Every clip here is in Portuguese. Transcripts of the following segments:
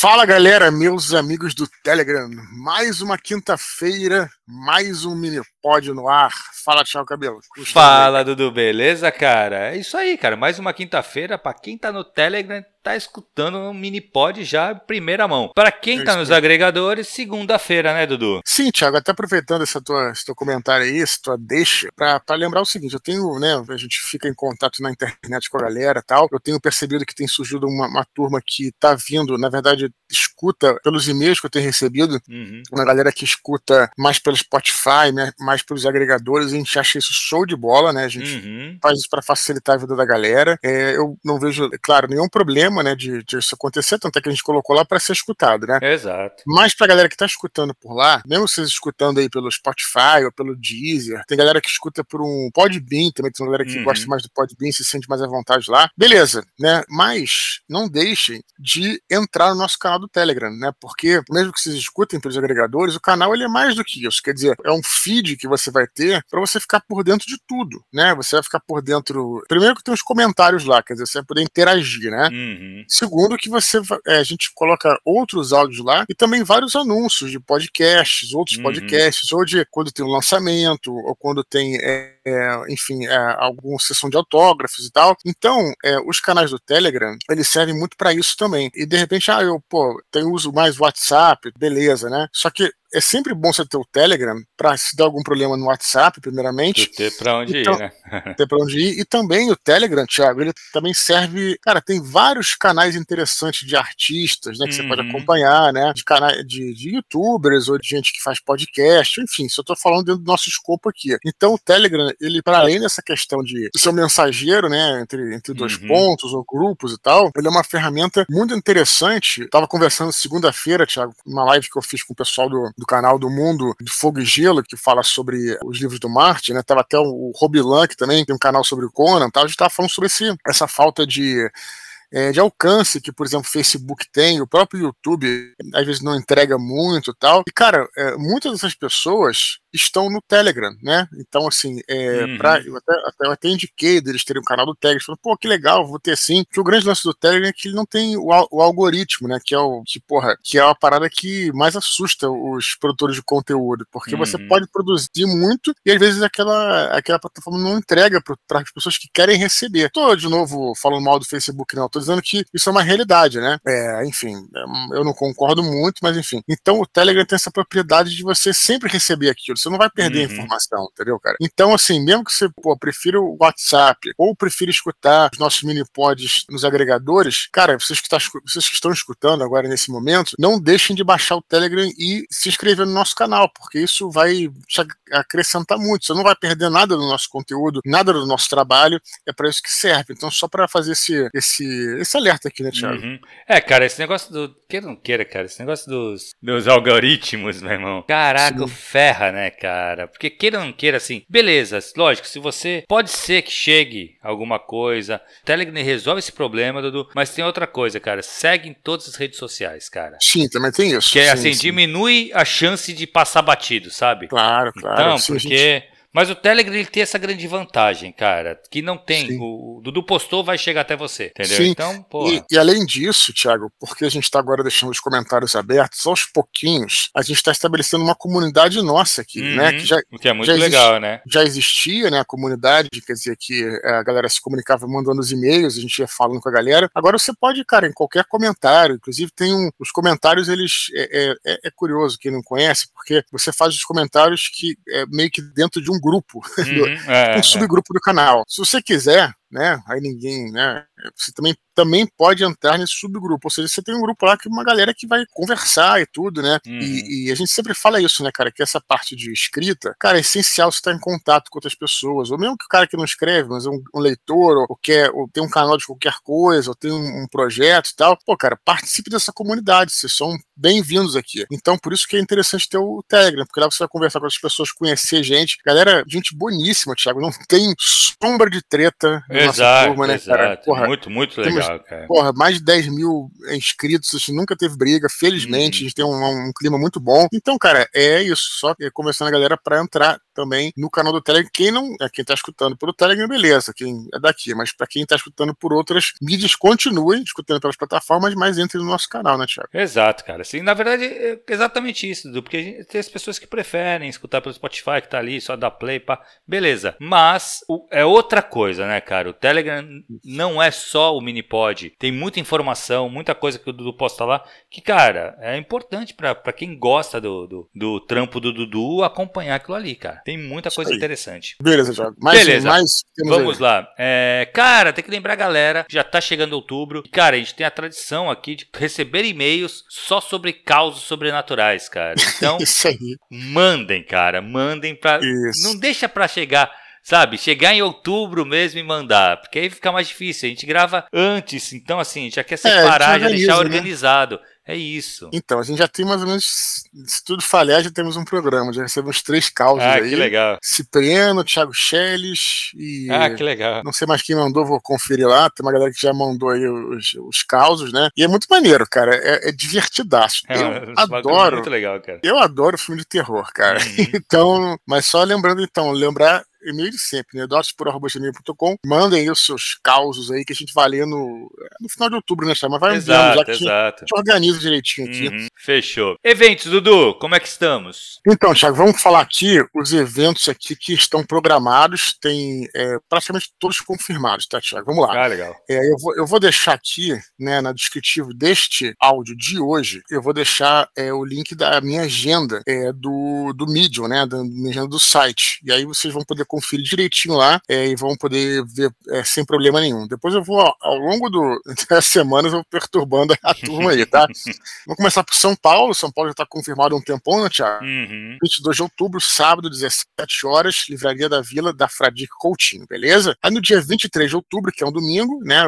Fala galera, meus amigos do Telegram. Mais uma quinta-feira, mais um mini pod no ar. Fala, tchau, cabelo. Custa Fala, Dudu, beleza, cara? É isso aí, cara. Mais uma quinta-feira. Pra quem tá no Telegram, tá escutando um mini pod já primeira mão. Para quem é tá nos agregadores, segunda-feira, né, Dudu? Sim, Thiago, até aproveitando essa tua, esse teu comentário aí, essa tua deixa, pra, pra lembrar o seguinte, eu tenho, né, a gente fica em contato na internet com a galera tal, eu tenho percebido que tem surgido uma, uma turma que tá vindo, na verdade, escuta pelos e-mails que eu tenho recebido, uhum. uma galera que escuta mais pelo Spotify, né, mais pelos agregadores, a gente acha isso show de bola, né, a gente uhum. faz isso para facilitar a vida da galera. É, eu não vejo, claro, nenhum problema né, de, de isso acontecer, tanto é que a gente colocou lá para ser escutado, né? Exato. Mas pra galera que tá escutando por lá, mesmo vocês escutando aí pelo Spotify ou pelo Deezer, tem galera que escuta por um Podbean também, tem uma galera que uhum. gosta mais do Podbean, se sente mais à vontade lá. Beleza, né? Mas não deixem de entrar no nosso canal do Telegram, né? Porque mesmo que vocês escutem pelos agregadores, o canal ele é mais do que isso. Quer dizer, é um feed que você vai ter para você ficar por dentro de tudo, né? Você vai ficar por dentro. Primeiro que tem os comentários lá, quer dizer, você vai poder interagir, né? Uhum. Uhum. Segundo, que você é, a gente coloca outros áudios lá e também vários anúncios de podcasts, outros uhum. podcasts, ou de quando tem um lançamento, ou quando tem, é, é, enfim, é, alguma sessão de autógrafos e tal. Então, é, os canais do Telegram, eles servem muito para isso também. E de repente, ah, eu, pô, tenho uso mais WhatsApp, beleza, né? Só que é sempre bom você ter o Telegram para se der algum problema no WhatsApp, primeiramente. ter para onde então, ir, né? ter para onde ir. E também o Telegram, Thiago, ele também serve. Cara, tem vários canais interessantes de artistas, né? Que uhum. você pode uhum. acompanhar, né? De canais de, de youtubers ou de gente que faz podcast, enfim, só estou falando dentro do nosso escopo aqui. Então o Telegram, ele, para além dessa questão de ser um mensageiro, né? Entre, entre dois uhum. pontos ou grupos e tal, ele é uma ferramenta muito interessante. Tava conversando segunda-feira, Thiago, numa live que eu fiz com o pessoal do, do canal do Mundo de Fogo e Gelo, que fala sobre os livros do Marte, né? Tava até o Robilan, que também tem um canal sobre o Conan, tal. a gente tava falando sobre esse, essa falta de é, de alcance que, por exemplo, o Facebook tem, o próprio YouTube às vezes não entrega muito tal. E, cara, é, muitas dessas pessoas estão no Telegram, né? Então, assim, é, uhum. pra, eu, até, até, eu até indiquei deles terem um canal do Telegram, falando, pô, que legal, vou ter sim. Que o grande lance do Telegram é que ele não tem o, o, algoritmo, né? Que é o que, porra, que é a parada que mais assusta os produtores de conteúdo, porque uhum. você pode produzir muito e às vezes aquela, aquela plataforma não entrega para as pessoas que querem receber. Tô de novo falando mal do Facebook, não, tô dizendo que isso é uma realidade, né? É, enfim, eu não concordo muito, mas enfim. Então o Telegram tem essa propriedade de você sempre receber aquilo você não vai perder uhum. informação, entendeu, cara? Então, assim, mesmo que você, pô, prefira o WhatsApp ou prefira escutar os nossos mini pods nos agregadores, cara, vocês que, tá, vocês que estão escutando agora nesse momento, não deixem de baixar o Telegram e se inscrever no nosso canal, porque isso vai te acrescentar muito. Você não vai perder nada do nosso conteúdo, nada do nosso trabalho, é para isso que serve. Então, só para fazer esse, esse, esse alerta aqui, né, Thiago? Uhum. É, cara, esse negócio do. Queira não queira, cara, esse negócio dos, dos algoritmos, meu irmão. Caraca, Sim. ferra, né, cara? Porque queira ou não queira, assim, beleza, lógico, se você. Pode ser que chegue alguma coisa. Telegram resolve esse problema, Dudu, mas tem outra coisa, cara. Segue em todas as redes sociais, cara. Sim, também tem isso. Que é assim, sim. diminui a chance de passar batido, sabe? Claro, claro. Então, sim, porque. Gente mas o Telegram ele tem essa grande vantagem, cara, que não tem. O, o, Dudu postou, vai chegar até você, entendeu? Sim. Então, porra. E, e além disso, Thiago, porque a gente está agora deixando os comentários abertos, aos pouquinhos, a gente está estabelecendo uma comunidade nossa aqui, né, uhum, né? Que já, o que é muito legal, exist, né? Já existia, né? A comunidade, quer dizer, que é, a galera se comunicava mandando os e-mails, a gente ia falando com a galera. Agora você pode, cara, em qualquer comentário, inclusive tem um, os comentários, eles é, é, é, é curioso, quem não conhece, porque você faz os comentários que é meio que dentro de um grupo. Uhum. Uhum, é, um subgrupo do canal. Se você quiser, né? Aí ninguém, né? Você também, também pode entrar nesse subgrupo. Ou seja, você tem um grupo lá que uma galera que vai conversar e tudo, né? Uhum. E, e, a gente sempre fala isso, né, cara? Que essa parte de escrita, cara, é essencial você estar em contato com outras pessoas. Ou mesmo que o cara que não escreve, mas é um, um leitor, ou, ou, quer, ou tem um canal de qualquer coisa, ou tem um, um, projeto e tal. Pô, cara, participe dessa comunidade. Vocês são bem-vindos aqui. Então, por isso que é interessante ter o Telegram, porque lá você vai conversar com as pessoas, conhecer gente. Galera, gente boníssima, Thiago. Não tem sombra de treta exato, turma, né, exato. cara? Porra, muito, muito legal, temos, cara. Porra, mais de 10 mil inscritos, a gente nunca teve briga, felizmente, hum. a gente tem um, um, clima muito bom. Então, cara, é isso, só conversando a galera para entrar também no canal do Telegram. Quem não, é quem tá escutando pelo Telegram, beleza, quem é daqui, mas para quem tá escutando por outras mídias, continuem escutando pelas plataformas, mas entre no nosso canal, né, Thiago? Exato, cara. Assim, na verdade, é exatamente isso, Dudu, porque tem as pessoas que preferem escutar pelo Spotify, que tá ali, só dá play, pá. Beleza. Mas o, é outra coisa, né, cara? O Telegram não é só o Minipod. Tem muita informação, muita coisa que o Dudu posta lá, que, cara, é importante para quem gosta do, do, do, trampo do Dudu acompanhar aquilo ali, cara. Tem muita coisa interessante. Beleza, Thiago. Mais, Beleza. Mais Vamos aí. lá. É, cara, tem que lembrar a galera, já tá chegando outubro. E, cara, a gente tem a tradição aqui de receber e-mails só sobre causos sobrenaturais, cara. Então, mandem, cara. Mandem pra. Isso. Não deixa pra chegar sabe? Chegar em outubro mesmo e mandar, porque aí fica mais difícil. A gente grava antes, então assim, a gente já quer é, separar, é, já deixar né? organizado. Né? É isso. Então, a gente já tem mais ou menos, se tudo falhar, já temos um programa, já recebemos três causos ah, aí. que legal. Cipriano, Thiago Schelles e... Ah, que legal. Não sei mais quem mandou, vou conferir lá, tem uma galera que já mandou aí os, os causos, né? E é muito maneiro, cara, é, é divertidaço. É, eu adoro... Muito legal, cara. Eu adoro filme de terror, cara. Uhum. então, mas só lembrando então, lembrar e-mail de sempre, né? dots.com. Mandem aí os seus causos aí que a gente vai ler no, no final de outubro, né, Mas vai exato, já que exato. a gente organiza direitinho aqui. Uhum, fechou. Eventos, Dudu, como é que estamos? Então, Thiago, vamos falar aqui os eventos aqui que estão programados, tem é, praticamente todos confirmados, tá, Thiago? Vamos lá. Ah, legal. É, eu, vou, eu vou deixar aqui, né, na descritivo deste áudio de hoje, eu vou deixar é, o link da minha agenda é, do, do Medium, né, da minha agenda do site. E aí vocês vão poder conferir direitinho lá é, e vão poder ver é, sem problema nenhum. Depois eu vou, ao longo do, das semanas, eu vou perturbando a turma aí, tá? Vamos começar por São Paulo. São Paulo já está confirmado há um tempão, né, Thiago? Uhum. 22 de outubro, sábado, 17 horas, Livraria da Vila da Fradique Coutinho, beleza? Aí no dia 23 de outubro, que é um domingo, né?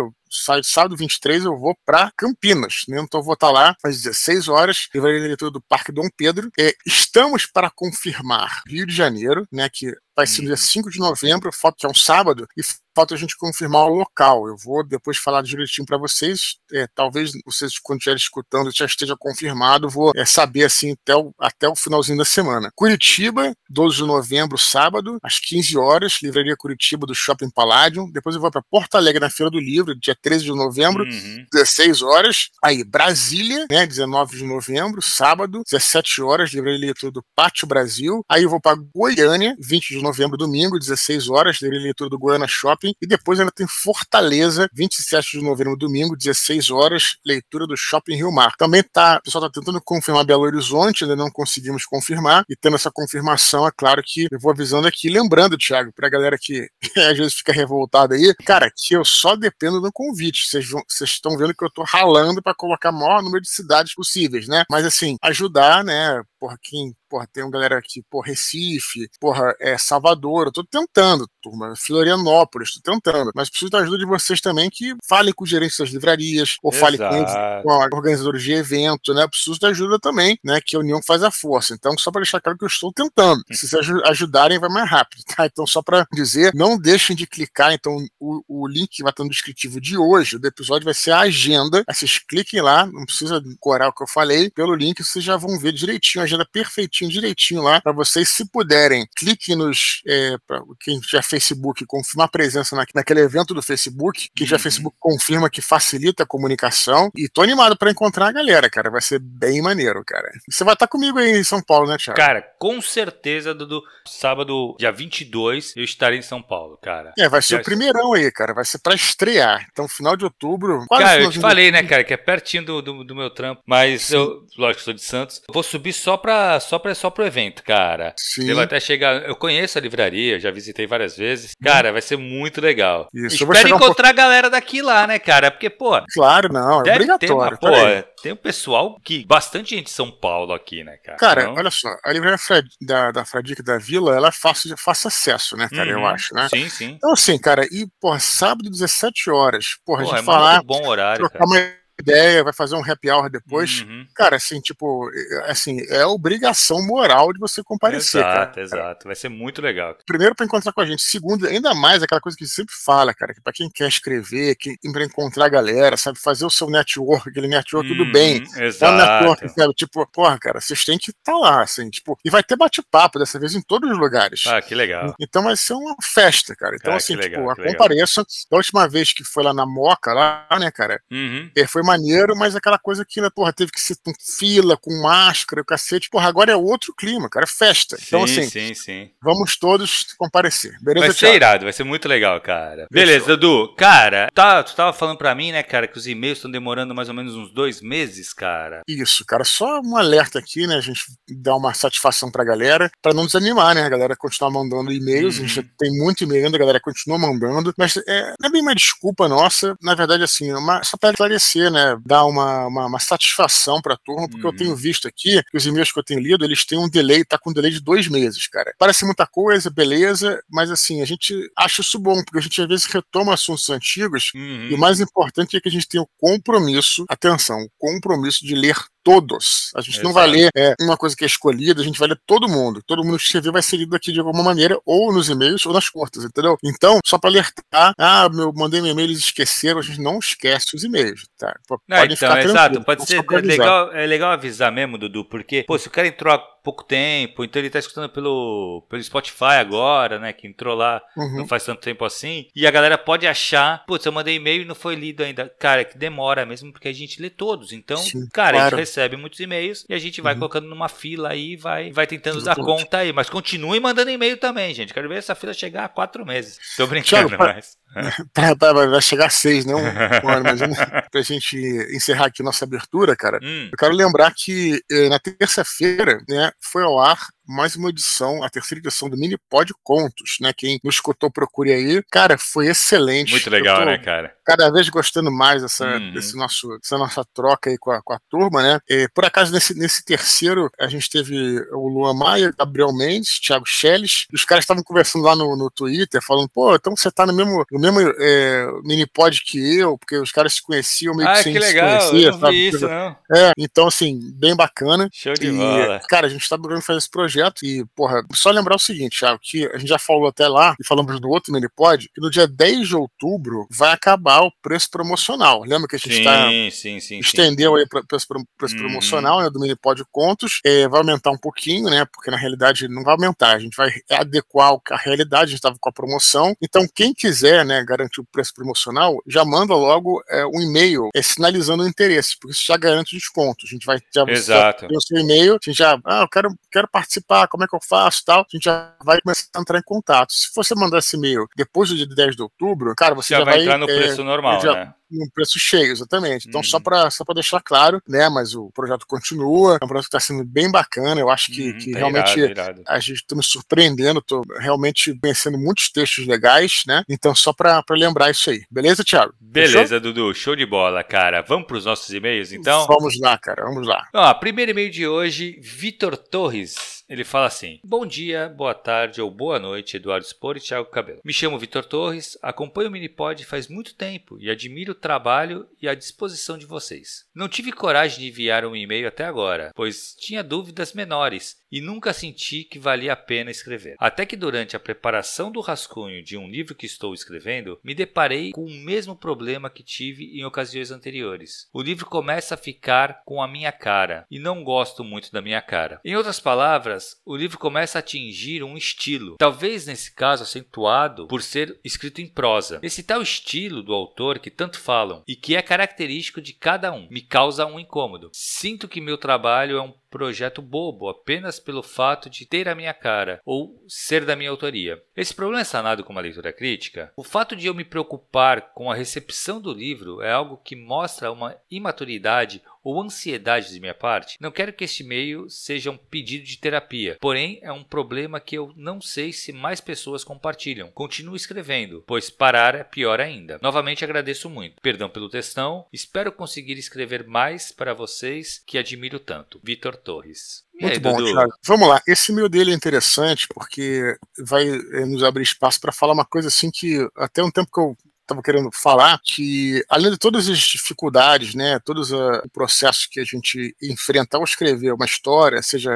sábado 23 eu vou para Campinas, né? Então eu vou estar tá lá às 16 horas, livraria da leitura do Parque Dom Pedro. É, estamos para confirmar Rio de Janeiro, né? Que vai ser no dia 5 uhum. de novembro, foto que é um sábado, e falta a gente confirmar o local. Eu vou depois falar direitinho para vocês. É, talvez vocês, quando estiverem escutando, já esteja confirmado. Vou é, saber assim até o, até o finalzinho da semana. Curitiba, 12 de novembro, sábado, às 15 horas, Livraria Curitiba do Shopping Palladium. Depois eu vou para Porto Alegre na Feira do Livro, dia 13 de novembro, uhum. 16 horas. Aí, Brasília, né, 19 de novembro, sábado, 17 horas, Livraria Leitura do Pátio Brasil. Aí eu vou para Goiânia, 20 de novembro, domingo, 16 horas, Leitura do Goiânia Shopping. E depois ainda tem Fortaleza, 27 de novembro, domingo, 16 horas, leitura do Shopping Rio Mar. Também tá, o pessoal está tentando confirmar Belo Horizonte, ainda não conseguimos confirmar. E tendo essa confirmação, é claro que eu vou avisando aqui, lembrando, Thiago, pra galera que às vezes fica revoltada aí, cara, que eu só dependo do convite. Vocês estão vendo que eu tô ralando para colocar o maior número de cidades possíveis, né? Mas assim, ajudar, né? Porra, quem porra, tem uma galera aqui, porra, Recife, porra, é, Salvador, eu tô tentando, turma, Florianópolis, tô tentando, mas preciso da ajuda de vocês também que falem com os gerentes das livrarias, ou falem com, com organizadores de evento, né, eu preciso da ajuda também, né, que a união faz a força, então só para deixar claro que eu estou tentando, se vocês ajudarem vai mais rápido, tá, então só para dizer, não deixem de clicar, então o, o link que vai estar no descritivo de hoje, do episódio vai ser a agenda, aí vocês cliquem lá, não precisa decorar o que eu falei, pelo link vocês já vão ver direitinho, a agenda perfeitinha certinho, direitinho lá, para vocês, se puderem, cliquem nos. É, para quem já Facebook, confirma a presença na, naquele evento do Facebook, que já uhum. Facebook confirma que facilita a comunicação. E tô animado para encontrar a galera, cara. Vai ser bem maneiro, cara. Você vai estar tá comigo aí em São Paulo, né, Thiago? Cara, com certeza, Dudu. Sábado, dia 22, eu estarei em São Paulo, cara. É, vai ser já... o primeirão aí, cara. Vai ser para estrear. Então, final de outubro. Cara, eu te falei, né, cara, que é pertinho do, do, do meu trampo. Mas Sim. eu, lógico, sou de Santos. Vou subir só pra, só pra é só pro evento, cara. Sim. Ele vai até chegar. Eu conheço a livraria, já visitei várias vezes. Cara, vai ser muito legal. Isso, Espero encontrar um a galera daqui lá, né, cara? Porque, pô. Claro, não, é obrigatório. Ter uma, pô, tem um pessoal que. Bastante gente de São Paulo aqui, né, cara? Cara, então... olha só, a livraria da, da Fradique da Vila, ela é fácil, fácil acesso, né, cara? Uhum, eu acho, né? Sim, sim. Então, assim, cara, e, porra, sábado, 17 horas. Porra, porra a gente é falar. Bom horário, cara ideia, vai fazer um happy hour depois. Uhum. Cara, assim, tipo, assim, é obrigação moral de você comparecer. Exato, cara. exato. Vai ser muito legal. Primeiro, para encontrar com a gente. Segundo, ainda mais aquela coisa que a gente sempre fala, cara, que para quem quer escrever, quem, pra encontrar a galera, sabe, fazer o seu network, aquele network, uhum, tudo bem. Exato. É um network, sabe? Tipo, porra, cara, vocês têm que estar tá lá, assim, tipo, e vai ter bate-papo dessa vez em todos os lugares. Ah, que legal. Então vai ser uma festa, cara. Então, ah, assim, legal, tipo, compareça. A última vez que foi lá na Moca, lá, né, cara, uhum. é, foi maneiro, mas aquela coisa que, né, porra, teve que ser com fila, com máscara, o cacete. Porra, agora é outro clima, cara, é festa. Então, sim, então, assim, sim, sim. vamos todos comparecer. Beleza, Vai ser irado, vai ser muito legal, cara. Beleza, Dudu. Cara, tá, tu tava falando pra mim, né, cara, que os e-mails estão demorando mais ou menos uns dois meses, cara. Isso, cara. Só um alerta aqui, né? A gente dá uma satisfação pra galera, pra não desanimar, né? A galera continuar mandando e-mails. A gente uhum. tem muito e-mail ainda, a galera continua mandando. Mas é, não é bem uma desculpa nossa. Na verdade, assim, é uma, só pra esclarecer, né? Dar uma, uma, uma satisfação pra turma, porque uhum. eu tenho visto aqui que os e-mails que eu tenho lido, eles têm um delay, tá com um delay de dois meses, cara. Parece muita coisa, beleza, mas assim, a gente acha isso bom, porque a gente às vezes retoma assuntos antigos uhum. e o mais importante é que a gente tenha o compromisso, atenção, o compromisso de ler todos. A gente Exato. não vai ler é, uma coisa que é escolhida, a gente vai ler todo mundo. Todo mundo que escrever vai ser lido aqui de alguma maneira, ou nos e-mails ou nas contas, entendeu? Então, só para alertar, ah, meu, mandei meu e-mail, eles esqueceram, a gente não esquece os e-mails, tá? Pode não, então, exato, pode ser é legal, é legal avisar mesmo, Dudu, porque, pô, se o cara entrou há pouco tempo, então ele tá escutando pelo, pelo Spotify agora, né, que entrou lá uhum. não faz tanto tempo assim, e a galera pode achar, putz, eu mandei e-mail e não foi lido ainda. Cara, que demora mesmo, porque a gente lê todos, então, Sim, cara, claro. a gente recebe muitos e-mails e a gente vai uhum. colocando numa fila aí vai, vai tentando dar conta aí. Mas continue mandando e-mail também, gente. Quero ver essa fila chegar a quatro meses. Tô brincando, Thiago, mas. Pra, pra, vai chegar a seis, né? Um, um mas pra gente encerrar aqui nossa abertura, cara, hum. eu quero lembrar que eh, na terça-feira, né, foi ao ar mais uma edição, a terceira edição do Mini Pod Contos, né? Quem nos escutou, procure aí. Cara, foi excelente. Muito legal, né, cara? Cada vez gostando mais dessa, uhum. desse nosso, dessa nossa troca aí com a, com a turma, né? E, por acaso, nesse, nesse terceiro, a gente teve o Luan Maia, Gabriel Mendes, Thiago Schelles, e os caras estavam conversando lá no, no Twitter, falando, pô, então você tá no mesmo, no mesmo é, mini pod que eu, porque os caras se conheciam meio ah, que sem que legal, se conhecer, vi isso, não. É, então, assim, bem bacana. Show de e, bola. Cara, a gente tá procurando fazer esse projeto projeto. E, porra, só lembrar o seguinte, Thiago, que a gente já falou até lá, e falamos no outro Minipod, que no dia 10 de outubro vai acabar o preço promocional. Lembra que a gente está. Sim, sim, estendeu aí o preço, preço uhum. promocional né, do Minipod Contos. É, vai aumentar um pouquinho, né? Porque na realidade não vai aumentar, a gente vai adequar a realidade, a gente estava com a promoção. Então, quem quiser né, garantir o preço promocional, já manda logo é, um e-mail é, sinalizando o interesse, porque isso já garante desconto. A gente vai já, Exato. o seu e-mail, a gente já, ah, eu quero, quero participar participar, como é que eu faço tal, a gente já vai começar a entrar em contato. Se você mandar esse e-mail depois do dia 10 de outubro, cara, você já, já vai, vai entrar no é, preço normal, já, né? Um preço cheio, exatamente. Então, só uhum. para só deixar claro, né? Mas o projeto continua, é um projeto que está sendo bem bacana. Eu acho que, uhum, que tá realmente irado, irado. a gente está me surpreendendo, estou realmente conhecendo muitos textos legais, né? Então, só para lembrar isso aí. Beleza, Thiago? Beleza, Fechou? Dudu. Show de bola, cara. Vamos para os nossos e-mails, então? Vamos lá, cara. Vamos lá. Ó, primeiro e-mail de hoje, Vitor Torres. Ele fala assim: Bom dia, boa tarde ou boa noite, Eduardo Spor e Thiago Cabelo. Me chamo Vitor Torres, acompanho o Minipod faz muito tempo e admiro trabalho e a disposição de vocês. Não tive coragem de enviar um e-mail até agora, pois tinha dúvidas menores e nunca senti que valia a pena escrever. Até que durante a preparação do rascunho de um livro que estou escrevendo, me deparei com o mesmo problema que tive em ocasiões anteriores. O livro começa a ficar com a minha cara e não gosto muito da minha cara. Em outras palavras, o livro começa a atingir um estilo, talvez nesse caso acentuado por ser escrito em prosa. Esse tal estilo do autor que tanto falam e que é característico de cada um me causa um incômodo. Sinto que meu trabalho é um projeto bobo apenas pelo fato de ter a minha cara ou ser da minha autoria. Esse problema é sanado com uma leitura crítica? O fato de eu me preocupar com a recepção do livro é algo que mostra uma imaturidade ou ansiedade de minha parte, não quero que este e-mail seja um pedido de terapia, porém é um problema que eu não sei se mais pessoas compartilham. Continuo escrevendo, pois parar é pior ainda. Novamente agradeço muito. Perdão pelo textão, espero conseguir escrever mais para vocês que admiro tanto. Vitor Torres. Muito aí, bom, Dudu? Thiago. Vamos lá. Esse e-mail dele é interessante porque vai eh, nos abrir espaço para falar uma coisa assim que até um tempo que eu estava querendo falar que, além de todas as dificuldades, né, todos o processo que a gente enfrenta ao escrever uma história, seja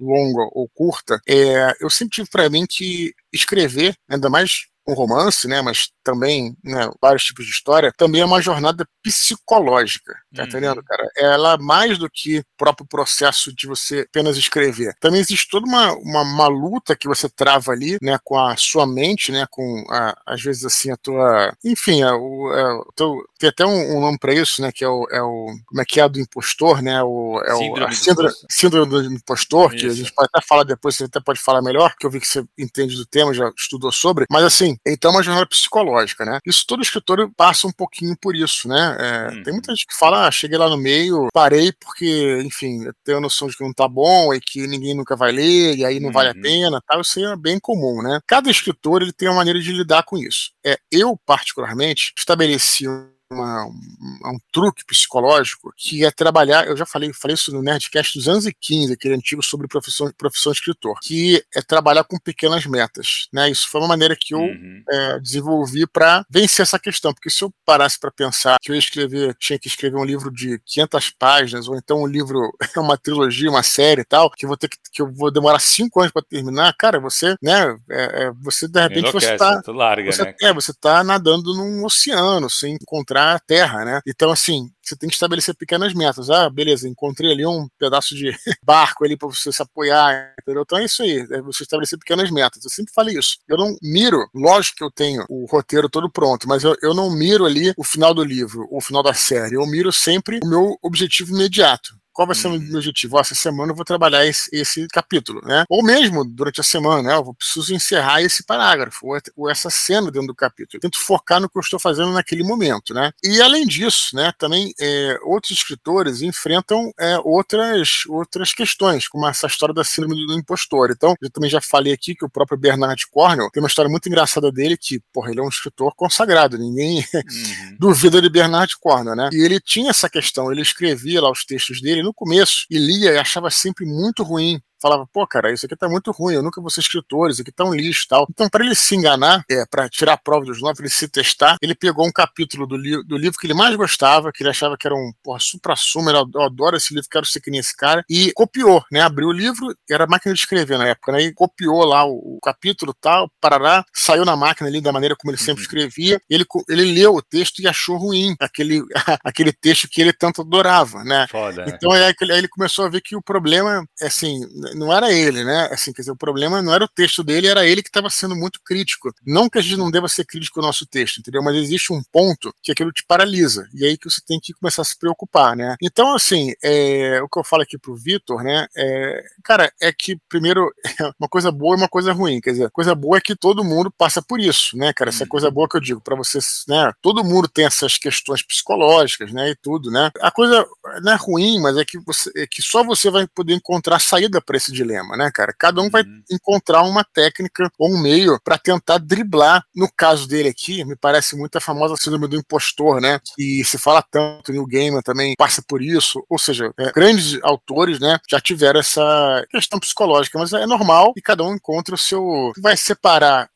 longa ou curta, é, eu sempre tive para mim que escrever, ainda mais um romance, né, mas também né, vários tipos de história, também é uma jornada psicológica, tá uhum. entendendo, cara? Ela mais do que o próprio processo de você apenas escrever. Também existe toda uma, uma, uma luta que você trava ali, né, com a sua mente, né, com a, às vezes assim a tua, enfim, a, o, a, teu, tem até um, um nome para isso, né, que é o, é o, como é que é do impostor, né, o, é síndrome, o, síndrome, do síndrome do impostor, isso. que a gente pode até falar depois, você até pode falar melhor, que eu vi que você entende do tema, já estudou sobre, mas assim, então é uma jornada psicológica, né? Isso todo escritor passa um pouquinho por isso, né? É, hum. Tem muita gente que fala, ah, cheguei lá no meio, parei porque, enfim, eu tenho a noção de que não tá bom e que ninguém nunca vai ler e aí não vale a uhum. pena, tal. Isso é bem comum, né? Cada escritor ele tem uma maneira de lidar com isso. É, eu particularmente estabeleci uma, um, truque psicológico que é trabalhar, eu já falei, falei isso no Nerdcast 215, aquele antigo sobre profissão, profissão de escritor, que é trabalhar com pequenas metas, né? Isso foi uma maneira que eu uhum. é, desenvolvi para vencer essa questão, porque se eu parasse para pensar que eu ia escrever, tinha que escrever um livro de 500 páginas, ou então um livro, uma trilogia, uma série e tal, que eu vou ter que, que eu vou demorar cinco anos para terminar, cara, você, né? É, é, você de repente Enlouquece, você tá, larga, você, né? é, você tá nadando num oceano sem encontrar encontrar terra, né? Então, assim, você tem que estabelecer pequenas metas. Ah, beleza, encontrei ali um pedaço de barco ali para você se apoiar, entendeu? Então é isso aí, é você estabelecer pequenas metas. Eu sempre falei isso. Eu não miro, lógico que eu tenho o roteiro todo pronto, mas eu, eu não miro ali o final do livro, o final da série. Eu miro sempre o meu objetivo imediato. Qual vai ser o meu uhum. objetivo? essa semana eu vou trabalhar esse, esse, capítulo, né? Ou mesmo durante a semana, né? Eu preciso encerrar esse parágrafo, ou, ou, essa cena dentro do capítulo. Eu tento focar no que eu estou fazendo naquele momento, né? E além disso, né? Também é, outros escritores enfrentam é, outras, outras questões, como essa história da síndrome do impostor. Então, eu também já falei aqui que o próprio Bernard Cornwell tem uma história muito engraçada dele, que, porra, ele é um escritor consagrado, ninguém uhum. duvida de Bernard Cornwell, né? E ele tinha essa questão, ele escrevia lá os textos dele no começo e lia e achava sempre muito ruim falava, pô, cara, isso aqui tá muito ruim, eu nunca vou ser escritor, isso aqui tá um lixo e tal. Então, para ele se enganar, é, para tirar a prova dos nove, ele se testar, ele pegou um capítulo do, li do livro que ele mais gostava, que ele achava que era um, porra, supra-sumo, eu adoro esse livro, quero ser que nem esse cara, e copiou, né? Abriu o livro, era máquina de escrever na época, né? E copiou lá o, o capítulo tal, parará, saiu na máquina ali da maneira como ele sempre uhum. escrevia, ele, ele leu o texto e achou ruim aquele, aquele texto que ele tanto adorava, né? Foda, né? então é, aí ele começou a ver que o problema, assim, não era ele, né? Assim, quer dizer, o problema não era o texto dele, era ele que estava sendo muito crítico. Não que a gente não deva ser crítico com o nosso texto, entendeu? Mas existe um ponto que aquilo te paralisa, e aí que você tem que começar a se preocupar, né? Então, assim, é, o que eu falo aqui pro Vitor, né? É, cara, é que, primeiro, uma coisa boa e uma coisa ruim. Quer dizer, coisa boa é que todo mundo passa por isso, né, cara? Essa é coisa boa que eu digo para vocês, né? Todo mundo tem essas questões psicológicas, né? E tudo, né? A coisa não é ruim, mas é que, você, é que só você vai poder encontrar saída para esse dilema, né, cara? Cada um vai uhum. encontrar uma técnica ou um meio para tentar driblar. No caso dele aqui, me parece muito a famosa síndrome do impostor, né? E se fala tanto, Neil Gaiman também passa por isso. Ou seja, é, grandes autores, né, já tiveram essa questão psicológica, mas é normal e cada um encontra o seu. Vai separar,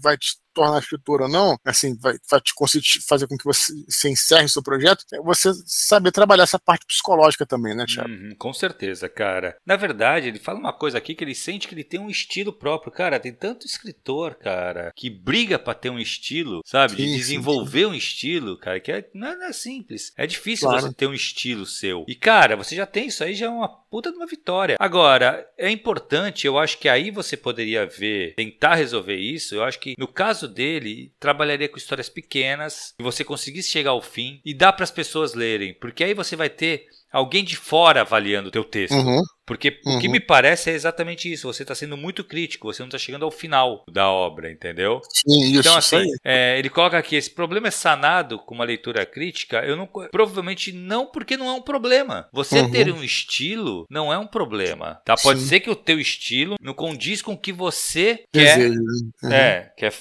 vai tornar escritor ou não, assim, vai, vai te conseguir fazer com que você, você encerre o seu projeto, é você saber trabalhar essa parte psicológica também, né, Thiago? Uhum, com certeza, cara. Na verdade, ele fala uma coisa aqui que ele sente que ele tem um estilo próprio. Cara, tem tanto escritor, cara, que briga para ter um estilo, sabe? Sim, de desenvolver sim, sim. um estilo, cara, que é, não, é, simples. É difícil claro. você ter um estilo seu. E, cara, você já tem isso aí, já é uma puta de uma vitória. Agora, é importante, eu acho que aí você poderia ver, tentar resolver isso. Eu acho que no caso dele, trabalharia com histórias pequenas, e você conseguisse chegar ao fim e dar para as pessoas lerem, porque aí você vai ter alguém de fora avaliando o teu texto. Uhum. Porque uhum. o que uhum. me parece é exatamente isso. Você está sendo muito crítico, você não está chegando ao final da obra, entendeu? Sim, isso. Então, assim, é, ele coloca aqui: esse problema é sanado com uma leitura crítica. Eu não, provavelmente não, porque não é um problema. Você uhum. ter um estilo não é um problema. Tá? Pode Sim. ser que o teu estilo não condiz com o que você quer, né? uhum. é, quer,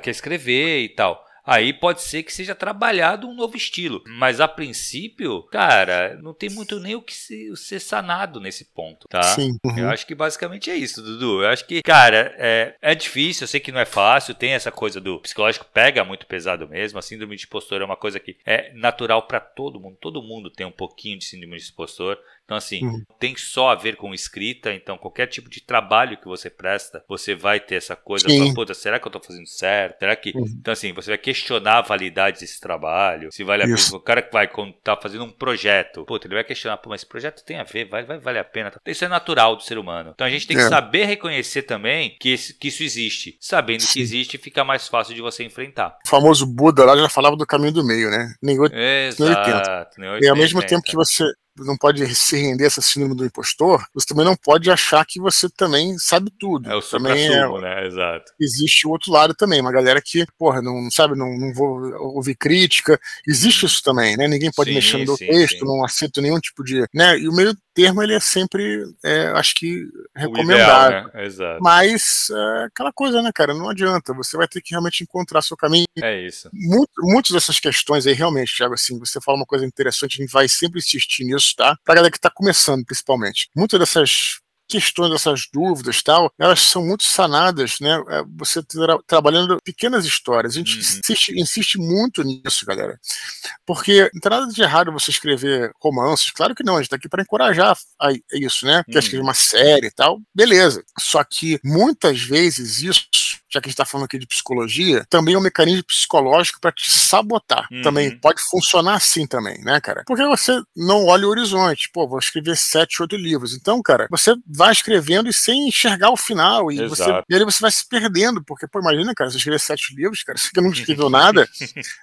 quer escrever e tal. Aí pode ser que seja trabalhado um novo estilo. Mas a princípio, cara, não tem muito nem o que ser sanado nesse ponto, tá? Sim. Uhum. Eu acho que basicamente é isso, Dudu. Eu acho que, cara, é, é difícil, eu sei que não é fácil, tem essa coisa do psicológico pega muito pesado mesmo. A síndrome de impostor é uma coisa que é natural para todo mundo. Todo mundo tem um pouquinho de síndrome de impostor. Então, assim, uhum. tem só a ver com escrita, então qualquer tipo de trabalho que você presta, você vai ter essa coisa, puta, será que eu tô fazendo certo? Será que. Uhum. Então, assim, você vai questionar a validade desse trabalho, se vale a pena. O cara que vai, quando tá fazendo um projeto, puta, ele vai questionar, pô, mas esse projeto tem a ver, vai, vai valer a pena. Isso é natural do ser humano. Então a gente tem que é. saber reconhecer também que, esse, que isso existe. Sabendo Sim. que existe, fica mais fácil de você enfrentar. O famoso Buda lá já falava do caminho do meio, né? Nem 8, Exato, nem 80. E ao mesmo tempo que você não pode se render a essa síndrome do impostor, você também não pode achar que você também sabe tudo. É o também é, né? Exato. Existe o outro lado também, uma galera que, porra, não sabe, não, não vou ouvir crítica. Existe isso também, né? Ninguém pode sim, mexer no meu texto, sim. não aceito nenhum tipo de. Né? E o meio termo ele é sempre, é, acho que, recomendável. Ideal, né? Mas é, aquela coisa, né, cara? Não adianta. Você vai ter que realmente encontrar seu caminho. É isso. Muito, muitas dessas questões aí, realmente, Thiago, assim, você fala uma coisa interessante, a gente vai sempre insistir nisso, tá? Pra galera que tá começando, principalmente. Muitas dessas questões dessas dúvidas tal, elas são muito sanadas, né? É, você tra trabalhando pequenas histórias. A gente uhum. insiste, insiste, muito nisso, galera. Porque não tem nada de errado você escrever romances, claro que não, a gente tá aqui para encorajar a, isso, né? Quer escrever uhum. uma série e tal, beleza. Só que muitas vezes isso já que a gente está falando aqui de psicologia, também é um mecanismo psicológico para te sabotar. Uhum. Também pode funcionar assim também, né, cara? Porque você não olha o horizonte. Pô, vou escrever sete, oito livros. Então, cara, você vai escrevendo e sem enxergar o final. E, você, e aí você vai se perdendo, porque, pô, imagina, cara, você escrever sete livros, cara, você não escreveu nada,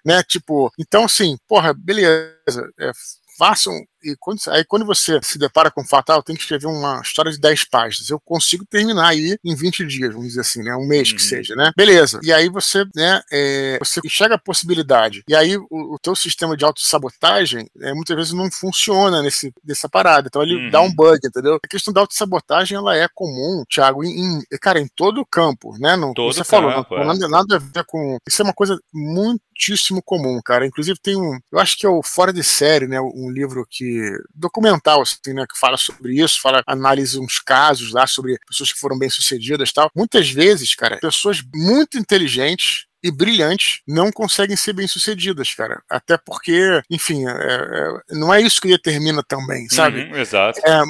né? Tipo, então, assim, porra, beleza. É, façam e quando, aí quando você se depara com fatal, tem que escrever uma história de 10 páginas. Eu consigo terminar aí em 20 dias, vamos dizer assim, né? Um mês uhum. que seja, né? Beleza. E aí você, né, é, você enxerga a possibilidade. E aí o, o teu sistema de autossabotagem é, muitas vezes não funciona nesse, nessa parada. Então ele uhum. dá um bug, entendeu? A questão da autossabotagem, ela é comum, Thiago, em, em cara, em todo o campo, né? Não, todo você campo, falou, não, é. nada, nada a ver com. Isso é uma coisa muitíssimo comum, cara. Inclusive tem um, eu acho que é o Fora de Série, né? Um livro que documental, assim, né, que fala sobre isso, fala, analisa uns casos lá sobre pessoas que foram bem sucedidas tal. Muitas vezes, cara, pessoas muito inteligentes e brilhantes não conseguem ser bem-sucedidas, cara. Até porque, enfim, é, é, não é isso que determina também, sabe? Uhum, exato. É,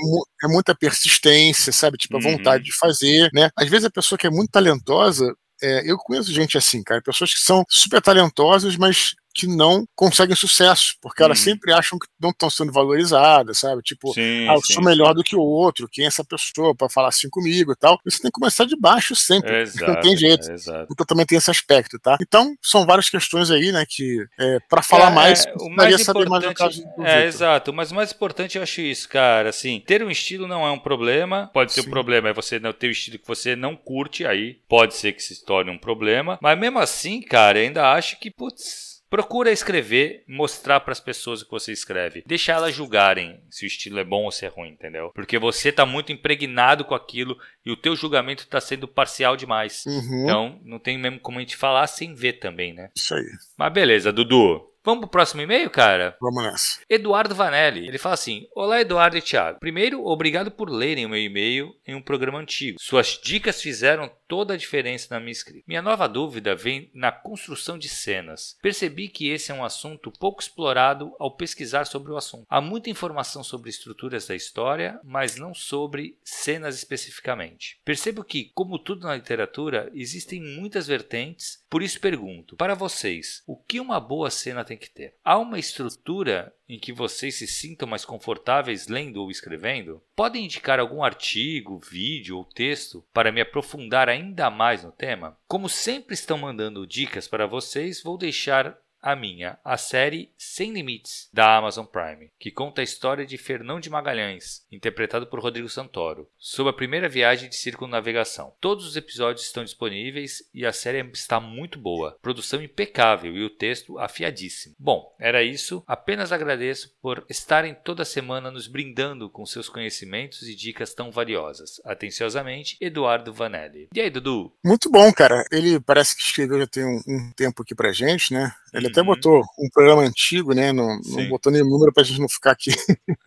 é, muita persistência, sabe? Tipo, a uhum. vontade de fazer, né? Às vezes a pessoa que é muito talentosa, é, eu conheço gente assim, cara, pessoas que são super talentosas, mas que não conseguem sucesso, porque elas uhum. sempre acham que não estão sendo valorizadas, sabe? Tipo, sim, ah, eu sim, sou melhor sim. do que o outro, quem é essa pessoa para falar assim comigo e tal. Você tem que começar de baixo sempre, exato, não tem jeito. Exato. Então também tem esse aspecto, tá? Então, são várias questões aí, né, que é, para falar é, mais, é, o mais saber mais do caso do É, Victor. exato, mas o mais importante eu acho isso, cara, assim, ter um estilo não é um problema, pode ser um problema é você não ter o estilo que você não curte, aí pode ser que se torne um problema, mas mesmo assim, cara, ainda acho que, putz, Procura escrever, mostrar para as pessoas o que você escreve. Deixa elas julgarem se o estilo é bom ou se é ruim, entendeu? Porque você está muito impregnado com aquilo e o teu julgamento está sendo parcial demais. Uhum. Então, não tem mesmo como a gente falar sem ver também, né? Isso aí. Mas beleza, Dudu. Vamos pro próximo e-mail, cara? Vamos nessa. Eduardo Vanelli. Ele fala assim: Olá, Eduardo e Thiago. Primeiro, obrigado por lerem o meu e-mail em um programa antigo. Suas dicas fizeram toda a diferença na minha escrita. Minha nova dúvida vem na construção de cenas. Percebi que esse é um assunto pouco explorado ao pesquisar sobre o assunto. Há muita informação sobre estruturas da história, mas não sobre cenas especificamente. Percebo que, como tudo na literatura, existem muitas vertentes, por isso pergunto: para vocês, o que uma boa cena tem que ter? Há uma estrutura em que vocês se sintam mais confortáveis lendo ou escrevendo? Podem indicar algum artigo, vídeo ou texto para me aprofundar ainda mais no tema? Como sempre estão mandando dicas para vocês, vou deixar a minha, a série Sem Limites, da Amazon Prime, que conta a história de Fernão de Magalhães, interpretado por Rodrigo Santoro, sobre a primeira viagem de circunnavegação. Todos os episódios estão disponíveis e a série está muito boa, produção impecável e o texto afiadíssimo. Bom, era isso. Apenas agradeço por estarem toda semana nos brindando com seus conhecimentos e dicas tão valiosas. Atenciosamente, Eduardo Vanelli. E aí, Dudu? Muito bom, cara. Ele parece que escreveu já tem um, um tempo aqui pra gente, né? Ele. Até botou um programa antigo, né? Não, não botou nenhum número pra gente não ficar aqui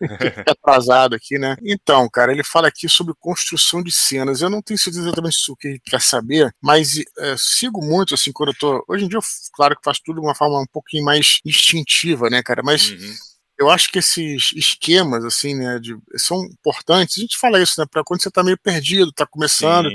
atrasado aqui, né? Então, cara, ele fala aqui sobre construção de cenas. Eu não tenho certeza exatamente o que ele quer saber, mas é, sigo muito, assim, quando eu tô. Hoje em dia, eu, claro que faço tudo de uma forma um pouquinho mais instintiva, né, cara? Mas. Uhum eu acho que esses esquemas, assim, né, de, são importantes. A gente fala isso, né, para quando você está meio perdido, está começando,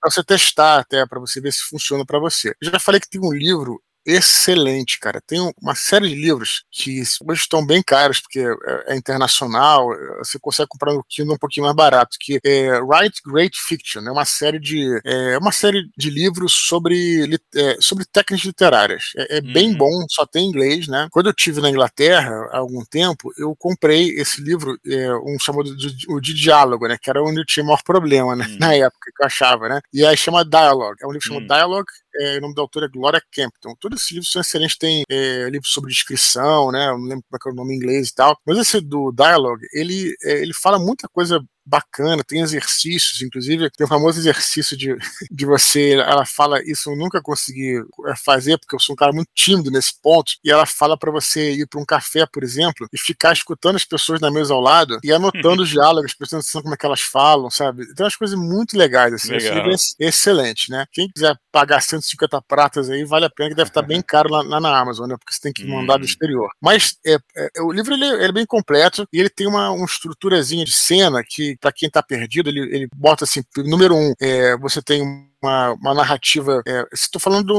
para você testar até, para você ver se funciona para você. Eu já falei que tem um livro excelente, cara. Tem uma série de livros que hoje estão bem caros, porque é, é internacional, você consegue comprar no Kindle um pouquinho mais barato, que é Write Great Fiction, é uma série de é uma série de livros sobre, é, sobre técnicas literárias. É, é uhum. bem bom, só tem inglês, né? Quando eu tive na Inglaterra há algum tempo, eu comprei esse livro, é, um chamado de, de, de diálogo, né? Que era onde eu tinha o maior problema, né? Uhum. Na época que eu achava, né? E aí chama Dialogue, é um livro chamado uhum. Dialogue, é, o nome da autora é Gloria Campton. Todos esses livros são excelentes, tem é, livros sobre descrição, né? Não lembro como é, é o nome em inglês e tal. Mas esse do Dialogue, ele, é, ele fala muita coisa bacana, tem exercícios, inclusive tem o famoso exercício de, de você, ela fala, isso eu nunca consegui é, fazer, porque eu sou um cara muito tímido nesse ponto, e ela fala para você ir para um café, por exemplo, e ficar escutando as pessoas na mesa ao lado e anotando os diálogos, prestando atenção como é que elas falam, sabe? Tem umas coisas muito legais, assim, Legal. esse livro é excelente, né? Quem quiser pagar 150 pratas aí, vale a pena, que deve estar bem caro lá, lá na Amazon, né? Porque você tem que mandar do hum. exterior. Mas é, é, o livro ele, ele, é bem completo e ele tem uma, uma estruturazinha de cena que para quem está perdido, ele, ele bota assim: número um, é, você tem uma, uma narrativa. É, Estou falando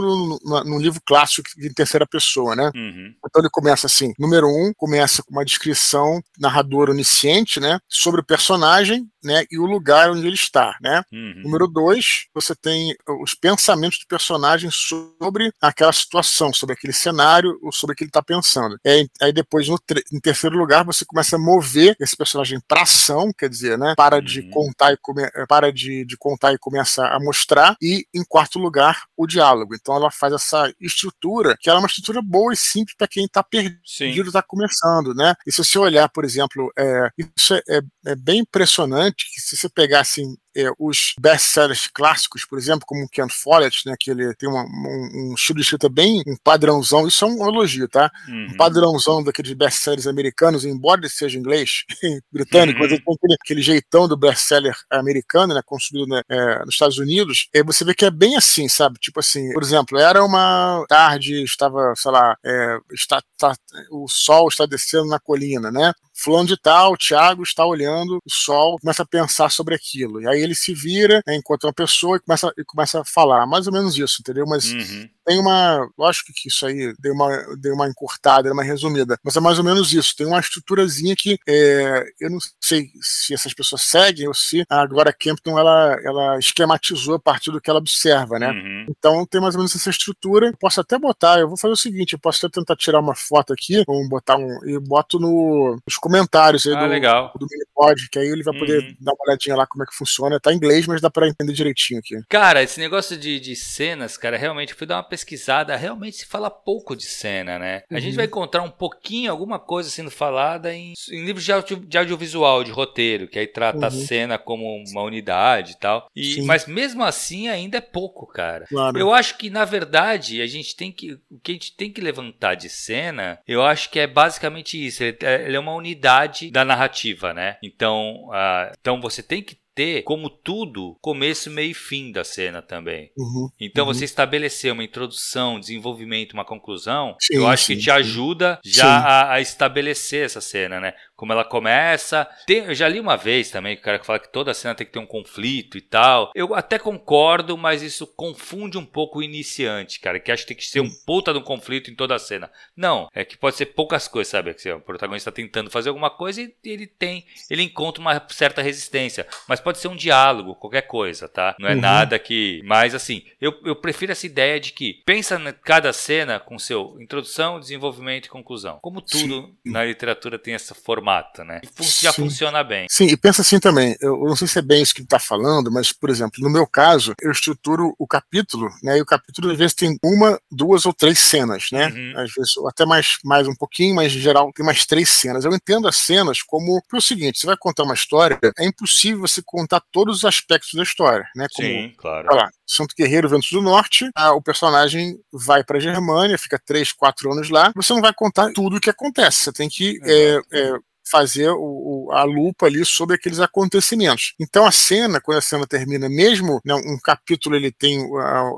num livro clássico de terceira pessoa, né? Uhum. Então ele começa assim: número um, começa com uma descrição narradora onisciente, né? Sobre o personagem, né? E o lugar onde ele está, né? Uhum. Número dois, você tem os pensamentos do personagem sobre aquela situação, sobre aquele cenário, ou sobre o que ele está pensando. É, aí depois, no em terceiro lugar, você começa a mover esse personagem para ação, quer dizer, né? Para uhum. de contar e come, para de, de contar e começa a mostrar e, em quarto lugar, o diálogo. Então ela faz essa estrutura, que ela é uma estrutura boa e simples para quem está perdido, está começando, né? E se você olhar, por exemplo, é, isso é, é, é bem impressionante que se você pegar assim, é, os best-sellers clássicos, por exemplo, como o Ken Follett, né, que ele tem uma, um, um, estilo de escrita bem um padrãozão, isso é um elogio, tá? Uhum. Um padrãozão daqueles best-sellers americanos, embora ele seja inglês, britânico, uhum. mas ele tem aquele, aquele, jeitão do best-seller americano, né, construído né, é, nos Estados Unidos, e você vê que é bem assim, sabe? Tipo assim, por exemplo, era uma tarde, estava, sei lá, é, está, está, o sol está descendo na colina, né? Fulano de tal, Thiago está olhando o sol, começa a pensar sobre aquilo. E aí ele se vira, né, encontra uma pessoa e começa, e começa a falar. Mais ou menos isso, entendeu? Mas uhum. Tem uma. Lógico que isso aí deu uma, deu uma encurtada, uma resumida. Mas é mais ou menos isso. Tem uma estruturazinha que é, eu não sei se essas pessoas seguem ou se a Gloria Campton ela, ela esquematizou a partir do que ela observa, né? Uhum. Então tem mais ou menos essa estrutura. Posso até botar, eu vou fazer o seguinte: eu posso até tentar tirar uma foto aqui, vamos botar um. e boto no, nos comentários aí ah, do, legal. do Minipod, que aí ele vai poder uhum. dar uma olhadinha lá como é que funciona. Tá em inglês, mas dá pra entender direitinho aqui. Cara, esse negócio de, de cenas, cara, realmente, fui dar uma pesquisada, realmente se fala pouco de cena, né? A uhum. gente vai encontrar um pouquinho, alguma coisa sendo falada em, em livros de, audio, de, audiovisual, de roteiro, que aí trata uhum. a cena como uma unidade e tal. E, mas mesmo assim, ainda é pouco, cara. Claro. Eu acho que, na verdade, a gente tem que. O que a gente tem que levantar de cena, eu acho que é basicamente isso. Ele, é, é uma unidade da narrativa, né? Então, uh, então você tem que ter, como tudo, começo, meio e fim da cena também. Uhum, então, uhum. você estabelecer uma introdução, desenvolvimento, uma conclusão, sim, eu acho sim, que te ajuda já a, a, estabelecer essa cena, né? Como ela começa. Tem, eu já li uma vez também que o cara que fala que toda cena tem que ter um conflito e tal. Eu até concordo, mas isso confunde um pouco o iniciante, cara, que acha que tem que ser um puta de um conflito em toda a cena. Não, é que pode ser poucas coisas, sabe? Que o protagonista tá tentando fazer alguma coisa e ele tem, ele encontra uma certa resistência, mas pode ser um diálogo, qualquer coisa, tá? Não é uhum. nada que, mas assim, eu, eu prefiro essa ideia de que pensa cada cena com seu introdução, desenvolvimento e conclusão. Como tudo Sim. na literatura tem esse formato, né? já Sim. funciona bem. Sim, e pensa assim também, eu não sei se é bem isso que ele está falando, mas, por exemplo, no meu caso, eu estruturo o capítulo, né? E o capítulo às vezes tem uma, duas ou três cenas, né? Uhum. Às vezes até mais, mais um pouquinho, mas em geral tem mais três cenas. Eu entendo as cenas como o seguinte: você vai contar uma história, é impossível você contar todos os aspectos da história, né? Como, Sim, claro. Lá, Santo Guerreiro, Ventos do Norte, a, o personagem vai para a Germânia, fica três, quatro anos lá. Você não vai contar tudo o que acontece. Você tem que é, é, fazer o, a lupa ali sobre aqueles acontecimentos. Então a cena, quando a cena termina, mesmo né, um capítulo ele tem,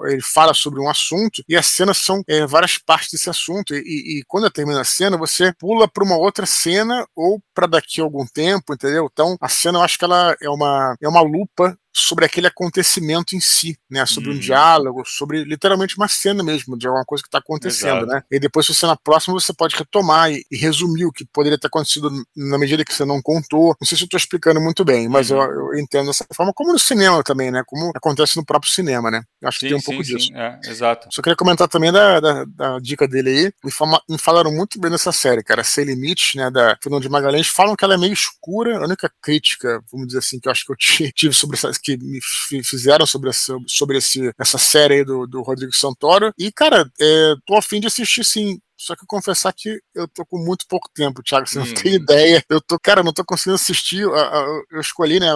ele fala sobre um assunto e as cenas são é, várias partes desse assunto e, e, e quando termina a cena você pula para uma outra cena ou para daqui a algum tempo, entendeu? Então a cena eu acho que ela é uma é uma lupa sobre aquele acontecimento em si, né? Sobre uhum. um diálogo, sobre literalmente uma cena mesmo, de alguma coisa que está acontecendo, Exato. né? E depois, se você na próxima, você pode retomar e, e, resumir o que poderia ter acontecido na medida que você não contou. Não sei se eu estou explicando muito bem, mas uhum. eu, eu, entendo dessa forma, como no cinema também, né? Como acontece no próprio cinema, né? Eu acho sim, que tem um sim, pouco sim. disso. É, exato. Só queria comentar também da, da, da dica dele aí. Me, me, falaram muito bem dessa série, cara. Sem Limites, né? Da Fernando de Magalhães. Falam que ela é meio escura. A única crítica, vamos dizer assim, que eu acho que eu tive sobre essa que me fizeram sobre, essa, sobre esse, essa série aí do, do Rodrigo Santoro. E, cara, é, tô afim de assistir sim. Só que confessar que eu tô com muito pouco tempo, Thiago. Você hum. não tem ideia. Eu tô, cara, não tô conseguindo assistir. Eu escolhi, né,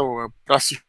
pra assistir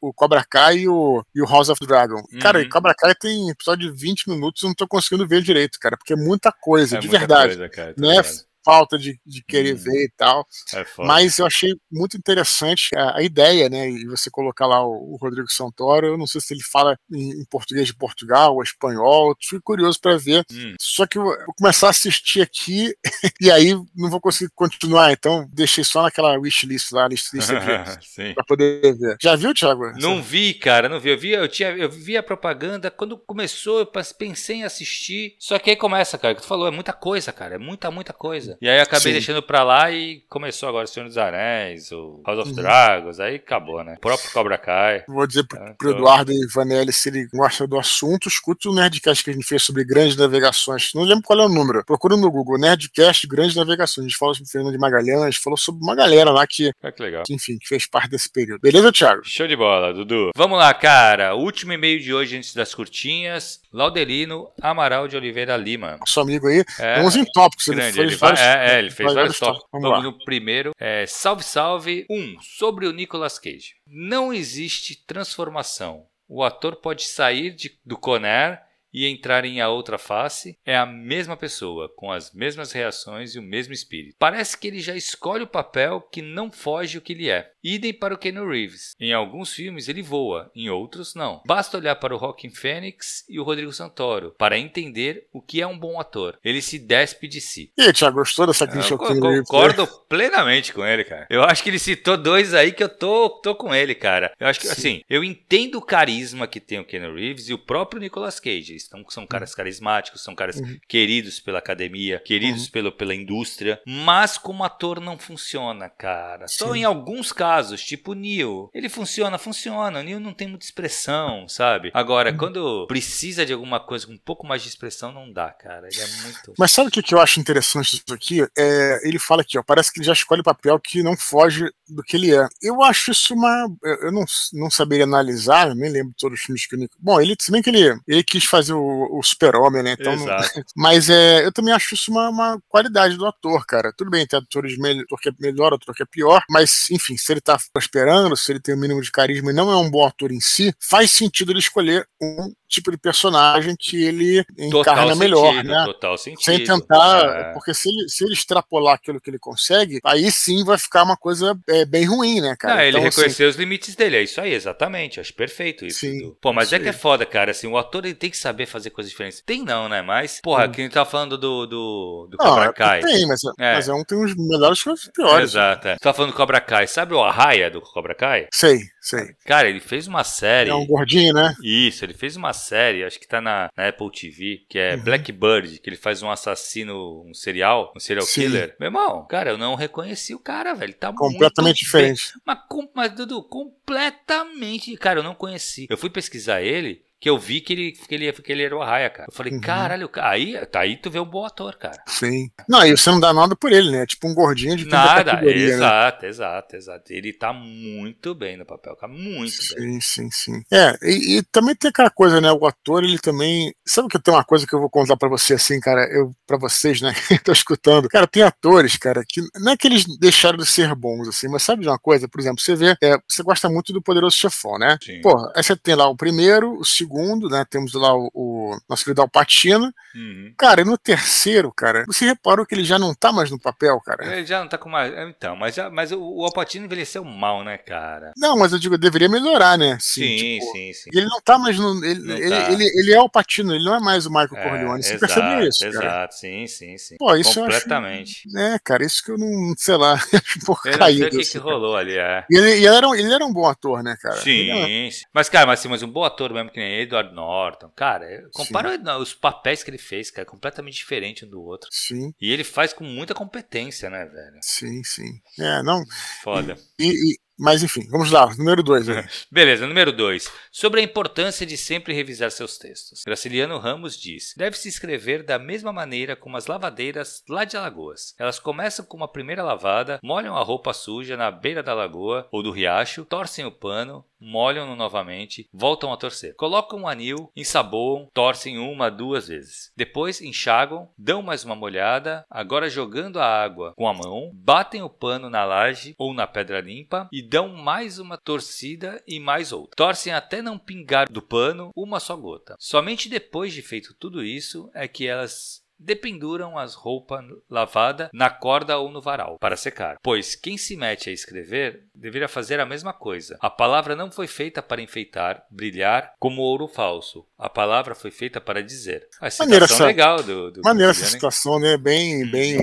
o Cobra Kai e o, e o House of Dragon. Uhum. Cara, Cobra Kai tem episódio de 20 minutos e não tô conseguindo ver direito, cara, porque é muita coisa, é de muita verdade. Coisa, cara, né? Falta de, de querer hum, ver e tal. É mas eu achei muito interessante a, a, ideia, né? E você colocar lá o, o, Rodrigo Santoro, eu não sei se ele fala em, em português de Portugal ou espanhol, fui curioso para ver. Hum. Só que eu vou começar a assistir aqui e aí não vou conseguir continuar, então deixei só naquela wishlist lá, list, list aqui, pra poder ver. Já viu, Thiago? Não vi, cara, não vi. Eu vi, eu, tinha, eu vi a propaganda, quando começou, eu pensei em assistir, só que aí começa, cara, o que tu falou, é muita coisa, cara, é muita, muita coisa. E aí eu acabei Sim. deixando pra lá e começou agora o Senhor dos Anéis, o House of uhum. Dragons, aí acabou, né? O próprio Cobra Kai. Vou dizer pro, é, pro Eduardo e Vanelli se ele gosta do assunto, escuta o Nerdcast que a gente fez sobre grandes navegações. Não lembro qual é o número. Procura no Google, Nerdcast Grandes Navegações. A gente falou sobre Fernando de Magalhães, falou sobre uma galera lá que, é que, legal. que, enfim, que fez parte desse período. Beleza, Thiago? Show de bola, Dudu. Vamos lá, cara. O último e-mail de hoje antes das curtinhas. Laudelino Amaral de Oliveira Lima. Nosso amigo aí. É, Vamos em tópicos. Grande, ele, ele vários, é, é, ele fez vários tópicos. Vamos, Vamos no primeiro. É, salve, salve. Um, sobre o Nicolas Cage. Não existe transformação. O ator pode sair de, do Conair e entrar em A Outra Face é a mesma pessoa, com as mesmas reações e o mesmo espírito. Parece que ele já escolhe o papel que não foge o que ele é. Idem para o Keanu Reeves. Em alguns filmes ele voa, em outros não. Basta olhar para o Joaquin Phoenix e o Rodrigo Santoro para entender o que é um bom ator. Ele se despe de si. E aí, Thiago, gostou dessa crítica? Eu concordo plenamente com ele, cara. Eu acho que ele citou dois aí que eu tô, tô com ele, cara. Eu acho que, Sim. assim, eu entendo o carisma que tem o Keanu Reeves e o próprio Nicolas Cage. Então, são caras uhum. carismáticos, são caras uhum. queridos pela academia, queridos uhum. pelo, pela indústria, mas como ator não funciona, cara. Sim. Só em alguns casos, tipo o Neil. Ele funciona, funciona. O Neil não tem muita expressão, sabe? Agora, uhum. quando precisa de alguma coisa com um pouco mais de expressão, não dá, cara. Ele é muito. Mas sabe o que eu acho interessante disso aqui? É, ele fala aqui, ó, parece que ele já escolhe papel que não foge do que ele é. Eu acho isso uma. Eu não, não saberia analisar, nem lembro de todos os filmes que o Nick. Bom, ele, se bem que ele, ele quis fazer o, o super-homem, né? Então, não... Mas é, eu também acho isso uma, uma, qualidade do ator, cara. Tudo bem, tem atores melhor, ator que é melhor, ator que é pior, mas, enfim, se ele tá prosperando, se ele tem o um mínimo de carisma e não é um bom ator em si, faz sentido ele escolher um tipo de personagem que ele encarna total melhor, sentido, né? Total sentido. Sem tentar, é. porque se ele, se ele extrapolar aquilo que ele consegue, aí sim vai ficar uma coisa é, bem ruim, né, cara? Não, então, ele reconheceu assim, os limites dele, é isso aí, exatamente. Acho perfeito isso. Sim, Pô, mas é que é foda, cara. Assim, o ator ele tem que saber fazer coisas diferentes. Tem não, né? Mas, porra, hum. quem tá falando do, do, do Cobra não, Kai. Tem, mas é, mas é um tem uns melhores que os piores. Exato. É. Você tá falando do Cobra Kai. Sabe o Arraia do Cobra Kai? Sei, sei. Cara, ele fez uma série. É um gordinho, né? Isso, ele fez uma série, acho que tá na, na Apple TV, que é uhum. Blackbird, que ele faz um assassino, um serial, um serial Sim. killer. Meu irmão, cara, eu não reconheci o cara, velho. Tá completamente diferente. Mas, mas, Dudu, completamente. Cara, eu não conheci. Eu fui pesquisar ele que eu vi que ele, que ele, que ele era o Arraia, cara. Eu falei, uhum. caralho, aí, tá aí tu vê um bom ator, cara. Sim. Não, e você não dá nada por ele, né? É tipo um gordinho de Nada, né? exato, né? exato, exato. Ele tá muito bem no papel, cara, muito sim, bem. Sim, sim, sim. É, e, e, também tem aquela coisa, né? O ator, ele também. Sabe que tem uma coisa que eu vou contar pra você, assim, cara? Eu, pra vocês, né? tô escutando. Cara, tem atores, cara, que não é que eles deixaram de ser bons, assim, mas sabe de uma coisa? Por exemplo, você vê, é, você gosta muito do Poderoso Chefão, né? Sim. Pô, aí você tem lá o primeiro, o segundo, né? Temos lá o, o nosso querido Alpatino. Uhum. Cara, e no terceiro, cara, você reparou que ele já não tá mais no papel, cara? Ele já não tá com mais. Então, mas, já, mas o, Alpatino envelheceu mal, né, cara? Não, mas eu digo, deveria melhorar, né? Sim, sim, tipo, sim, sim, Ele não tá mais no. Ele, ele, tá. ele, ele, é o Alpatino, ele não é mais o Michael é, Corleone. Você exato, percebeu isso? Exato, cara? sim, sim, sim. Pô, isso Completamente. Eu acho, é, cara, isso que eu não. Sei lá, acho um pouco eu caído. Não sei o que, que rolou ali, é. E ele, ele, era, ele era um bom ator, né, cara? Sim, era... sim. Mas, cara, mas, assim, mas um bom ator mesmo que nem Edward Norton, cara, compara Sim. os papéis que ele fez, cara, é completamente diferente um do outro. Sim. E ele faz com muita competência, né, velho? Sim, sim. É, não. Foda. E, e, mas enfim, vamos lá, número 2. Beleza, número 2. Sobre a importância de sempre revisar seus textos. Graciliano Ramos diz: deve-se escrever da mesma maneira como as lavadeiras lá de Alagoas. Elas começam com uma primeira lavada, molham a roupa suja na beira da lagoa ou do riacho, torcem o pano, molham-no novamente, voltam a torcer. Colocam um anil, ensaboam, torcem uma, duas vezes. Depois enxagam, dão mais uma molhada, agora jogando a água com a mão, batem o pano na laje ou na pedra limpa e dão mais uma torcida e mais outra. Torcem até não pingar do pano uma só gota. Somente depois de feito tudo isso é que elas dependuram as roupas lavada na corda ou no varal para secar. Pois quem se mete a escrever deveria fazer a mesma coisa. A palavra não foi feita para enfeitar, brilhar como ouro falso. A palavra foi feita para dizer. A situação legal do, do Maneira essa situação, né? Bem, hum. bem,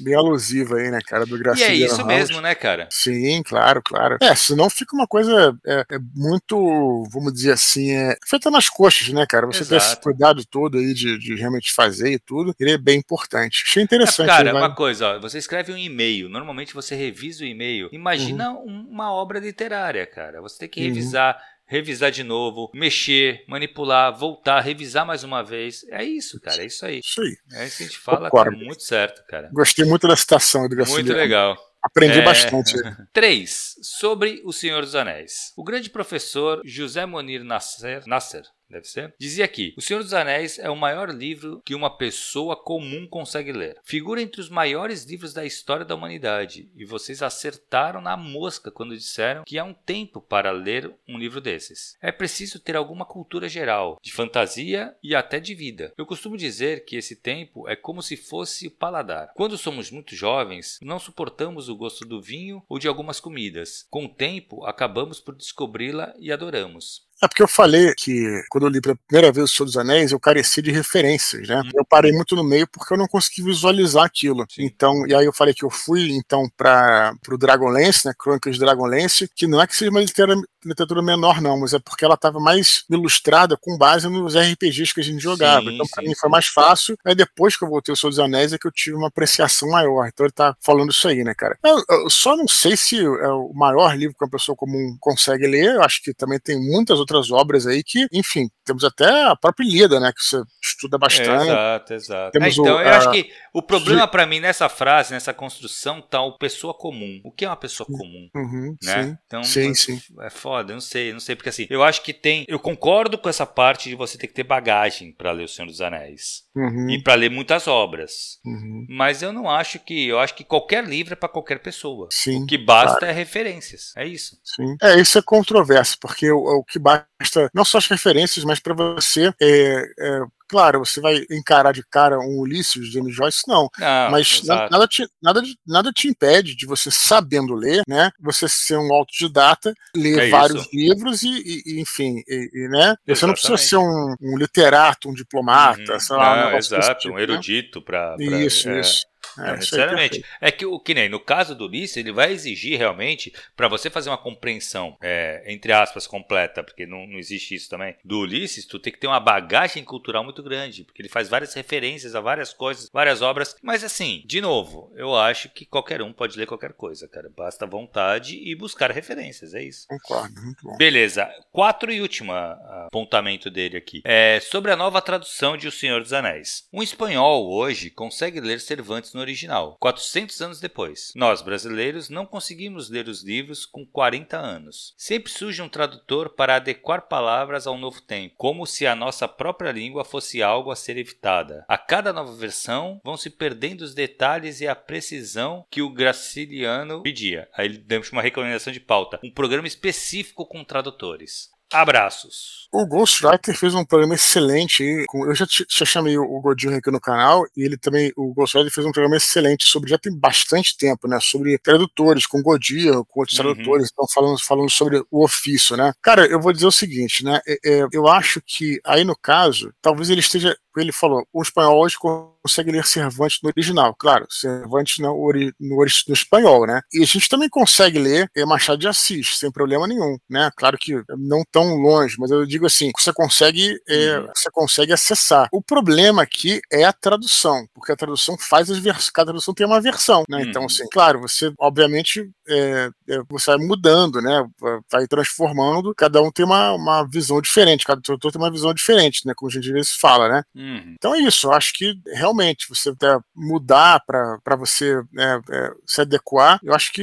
bem alusiva aí, né, cara, do Graciliano E é isso Ramos. mesmo, né, cara? Sim, claro, claro. É, senão fica uma coisa é, é muito, vamos dizer assim, é, feita nas coxas, né, cara? Você Exato. ter esse cuidado todo aí de, de realmente fazer e tudo, ele é bem importante. Achei interessante. É, cara, uma coisa, ó, você escreve um e-mail, normalmente você revisa o e-mail. Imagina uhum. uma obra literária, cara. Você tem que uhum. revisar. Uhum revisar de novo, mexer, manipular, voltar, revisar mais uma vez. É isso, cara, é isso aí. Isso aí. É isso que a gente fala, cara, muito certo, cara. Gostei muito da citação do Muito legal. Aprendi é... bastante. 3. Sobre O Senhor dos Anéis. O grande professor José Monir Nasser, Nasser deve ser, dizia aqui: O Senhor dos Anéis é o maior livro que uma pessoa comum consegue ler. Figura entre os maiores livros da história da humanidade, e vocês acertaram na mosca quando disseram que há um tempo para ler um livro desses. É preciso ter alguma cultura geral, de fantasia e até de vida. Eu costumo dizer que esse tempo é como se fosse o paladar. Quando somos muito jovens, não suportamos o gosto do vinho ou de algumas comidas. Com o tempo, acabamos por descobri-la e adoramos. É porque eu falei que quando eu li pela primeira vez O Senhor dos Anéis, eu carecia de referências, né? Uhum. Eu parei muito no meio porque eu não consegui visualizar aquilo. Sim. Então, e aí eu falei que eu fui então para o Dragonlance, né? Crônicas de Dragonlance, que não é que seja uma literatura, literatura menor, não, mas é porque ela estava mais ilustrada com base nos RPGs que a gente jogava. Sim, então, para mim foi mais fácil. Aí depois que eu voltei O Senhor dos Anéis é que eu tive uma apreciação maior. Então ele tá falando isso aí, né, cara? Eu, eu só não sei se é o maior livro que uma pessoa comum consegue ler. Eu acho que também tem muitas outras outras obras aí que, enfim, temos até a própria Ilíada, né, que você estuda bastante. exato, exato. É, então, o, eu a... acho que o problema para mim nessa frase, nessa construção, tá o pessoa comum. O que é uma pessoa comum? Uhum, né? Sim, então, sim, é, sim. é foda, eu não sei, não sei, porque assim, eu acho que tem, eu concordo com essa parte de você ter que ter bagagem para ler O Senhor dos Anéis. Uhum. E para ler muitas obras. Uhum. Mas eu não acho que, eu acho que qualquer livro é para qualquer pessoa. Sim, o que basta claro. é referências, é isso. Sim. É, isso é controverso, porque o, o que basta mostra não só as referências, mas para você é, é, claro, você vai encarar de cara um Ulisses de James Joyce, não. não mas nada te, nada, nada te impede de você, sabendo ler, né? Você ser um autodidata, ler é vários isso. livros e, e enfim, e, e, né? Você não precisa ser um, um literato, um diplomata, uhum. sei lá, um exato, tipo, um né? erudito né? para. Isso, é. isso. É, necessariamente. É que o que nem no caso do Ulisses, ele vai exigir realmente, para você fazer uma compreensão, é, entre aspas, completa, porque não, não existe isso também, do Ulisses, tu tem que ter uma bagagem cultural muito grande, porque ele faz várias referências a várias coisas, várias obras. Mas assim, de novo, eu acho que qualquer um pode ler qualquer coisa, cara. Basta vontade e buscar referências, é isso. Concordo, muito bom. Beleza. Quatro e última apontamento dele aqui. É sobre a nova tradução de O Senhor dos Anéis. Um espanhol hoje consegue ler Cervantes no original, 400 anos depois. Nós, brasileiros, não conseguimos ler os livros com 40 anos. Sempre surge um tradutor para adequar palavras ao novo tempo, como se a nossa própria língua fosse algo a ser evitada. A cada nova versão vão se perdendo os detalhes e a precisão que o Graciliano pedia. Aí demos uma recomendação de pauta: um programa específico com tradutores. Abraços. O Ghostwriter fez um programa excelente. Eu já, já chamei o Godinho aqui no canal e ele também, o Ghostwriter fez um programa excelente sobre, já tem bastante tempo, né? Sobre tradutores, com Godinho, com outros uhum. tradutores, estão falando, falando sobre o ofício, né? Cara, eu vou dizer o seguinte, né? É, é, eu acho que aí no caso, talvez ele esteja ele falou, o espanhol hoje consegue ler Cervantes no original. Claro, Cervantes no, ori, no, no, espanhol, né? E a gente também consegue ler é, Machado de Assis, sem problema nenhum, né? Claro que não tão longe, mas eu digo assim, você consegue, é, você consegue acessar. O problema aqui é a tradução, porque a tradução faz as versões, cada tradução tem uma versão, né? Então, uhum. Então, assim, claro, você, obviamente, é, é, você vai mudando, né? Vai transformando, cada um tem uma, uma visão diferente, cada tradutor tem uma visão diferente, né? Como a gente às vezes fala, né? Uhum. Então é isso, eu acho que realmente você mudar para você né, é, se adequar, eu acho que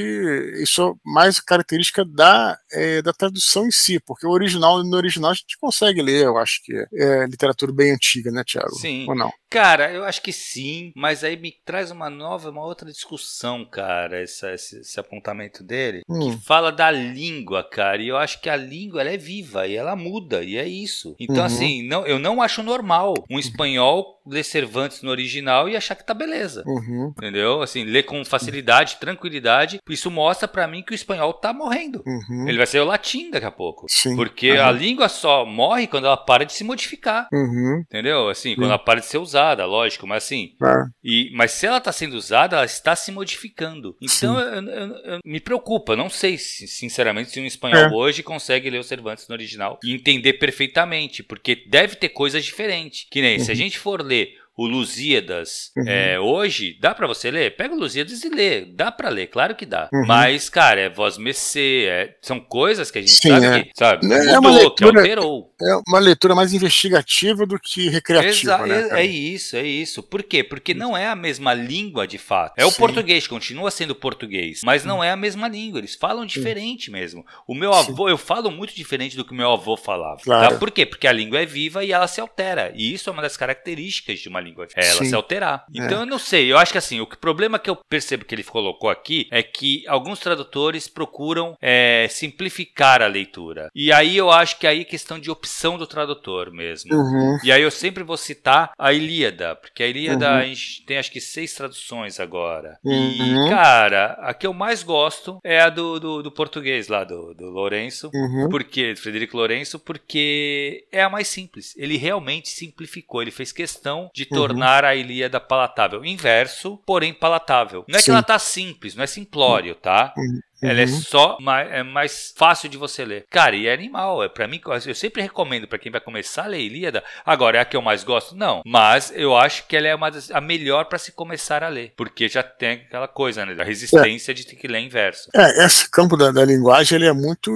isso é mais característica da, é, da tradução em si, porque o original, no original a gente consegue ler, eu acho que é literatura bem antiga, né, Tiago? Sim. Ou não? Cara, eu acho que sim, mas aí me traz uma nova, uma outra discussão, cara, essa, esse, esse apontamento dele, hum. que fala da língua, cara, e eu acho que a língua ela é viva e ela muda, e é isso. Então, uhum. assim, não, eu não acho normal um espanhol ler Cervantes no original e achar que tá beleza. Uhum. Entendeu? Assim, ler com facilidade, tranquilidade. Isso mostra para mim que o espanhol tá morrendo. Uhum. Ele vai ser o latim daqui a pouco. Sim. Porque uhum. a língua só morre quando ela para de se modificar. Uhum. Entendeu? Assim, quando ela para de ser usada, lógico, mas assim. É. E, mas se ela tá sendo usada, ela está se modificando. Então eu, eu, eu, me preocupa. Não sei, sinceramente, se um espanhol é. hoje consegue ler o Cervantes no original e entender perfeitamente. Porque deve ter coisas diferentes. Que nem se a uhum. gente for ler o Lusíadas uhum. é, hoje, dá para você ler? Pega o Lusíadas e lê. Dá para ler, claro que dá. Uhum. Mas, cara, é voz mecê, é, são coisas que a gente Sim, sabe é. que, sabe, é mudou, uma leitura, que alterou. É uma leitura mais investigativa do que recreativa, Exa né, É, isso, é isso. Por quê? Porque não é a mesma língua de fato. É o Sim. português, continua sendo português, mas não é a mesma língua. Eles falam diferente Sim. mesmo. O meu avô, eu falo muito diferente do que o meu avô falava. Tá? Claro. Tá? Por quê? Porque a língua é viva e ela se altera. E isso é uma das características de uma língua língua. É ela Sim. se alterar. É. Então é. eu não sei. Eu acho que assim, o problema que eu percebo que ele colocou aqui é que alguns tradutores procuram é, simplificar a leitura. E aí eu acho que aí é questão de opção do tradutor mesmo. Uhum. E aí eu sempre vou citar a Ilíada, porque a Ilíada uhum. a gente tem acho que seis traduções agora. Uhum. E, cara, a que eu mais gosto é a do, do, do português lá, do, do Lourenço. Uhum. Porque, Frederico Lourenço, porque é a mais simples. Ele realmente simplificou. Ele fez questão de tornar uhum. a Ilíada palatável. Inverso, porém palatável. Não é Sim. que ela tá simples, não é simplório, tá? Uhum. Ela é uhum. só mais, é mais fácil de você ler. Cara, e é animal. É para mim, eu sempre recomendo para quem vai começar a ler Ilíada. Agora, é a que eu mais gosto? Não. Mas eu acho que ela é uma das, a melhor para se começar a ler. Porque já tem aquela coisa, né? Da resistência é. de ter que ler em verso. É, esse campo da, da, linguagem ele é muito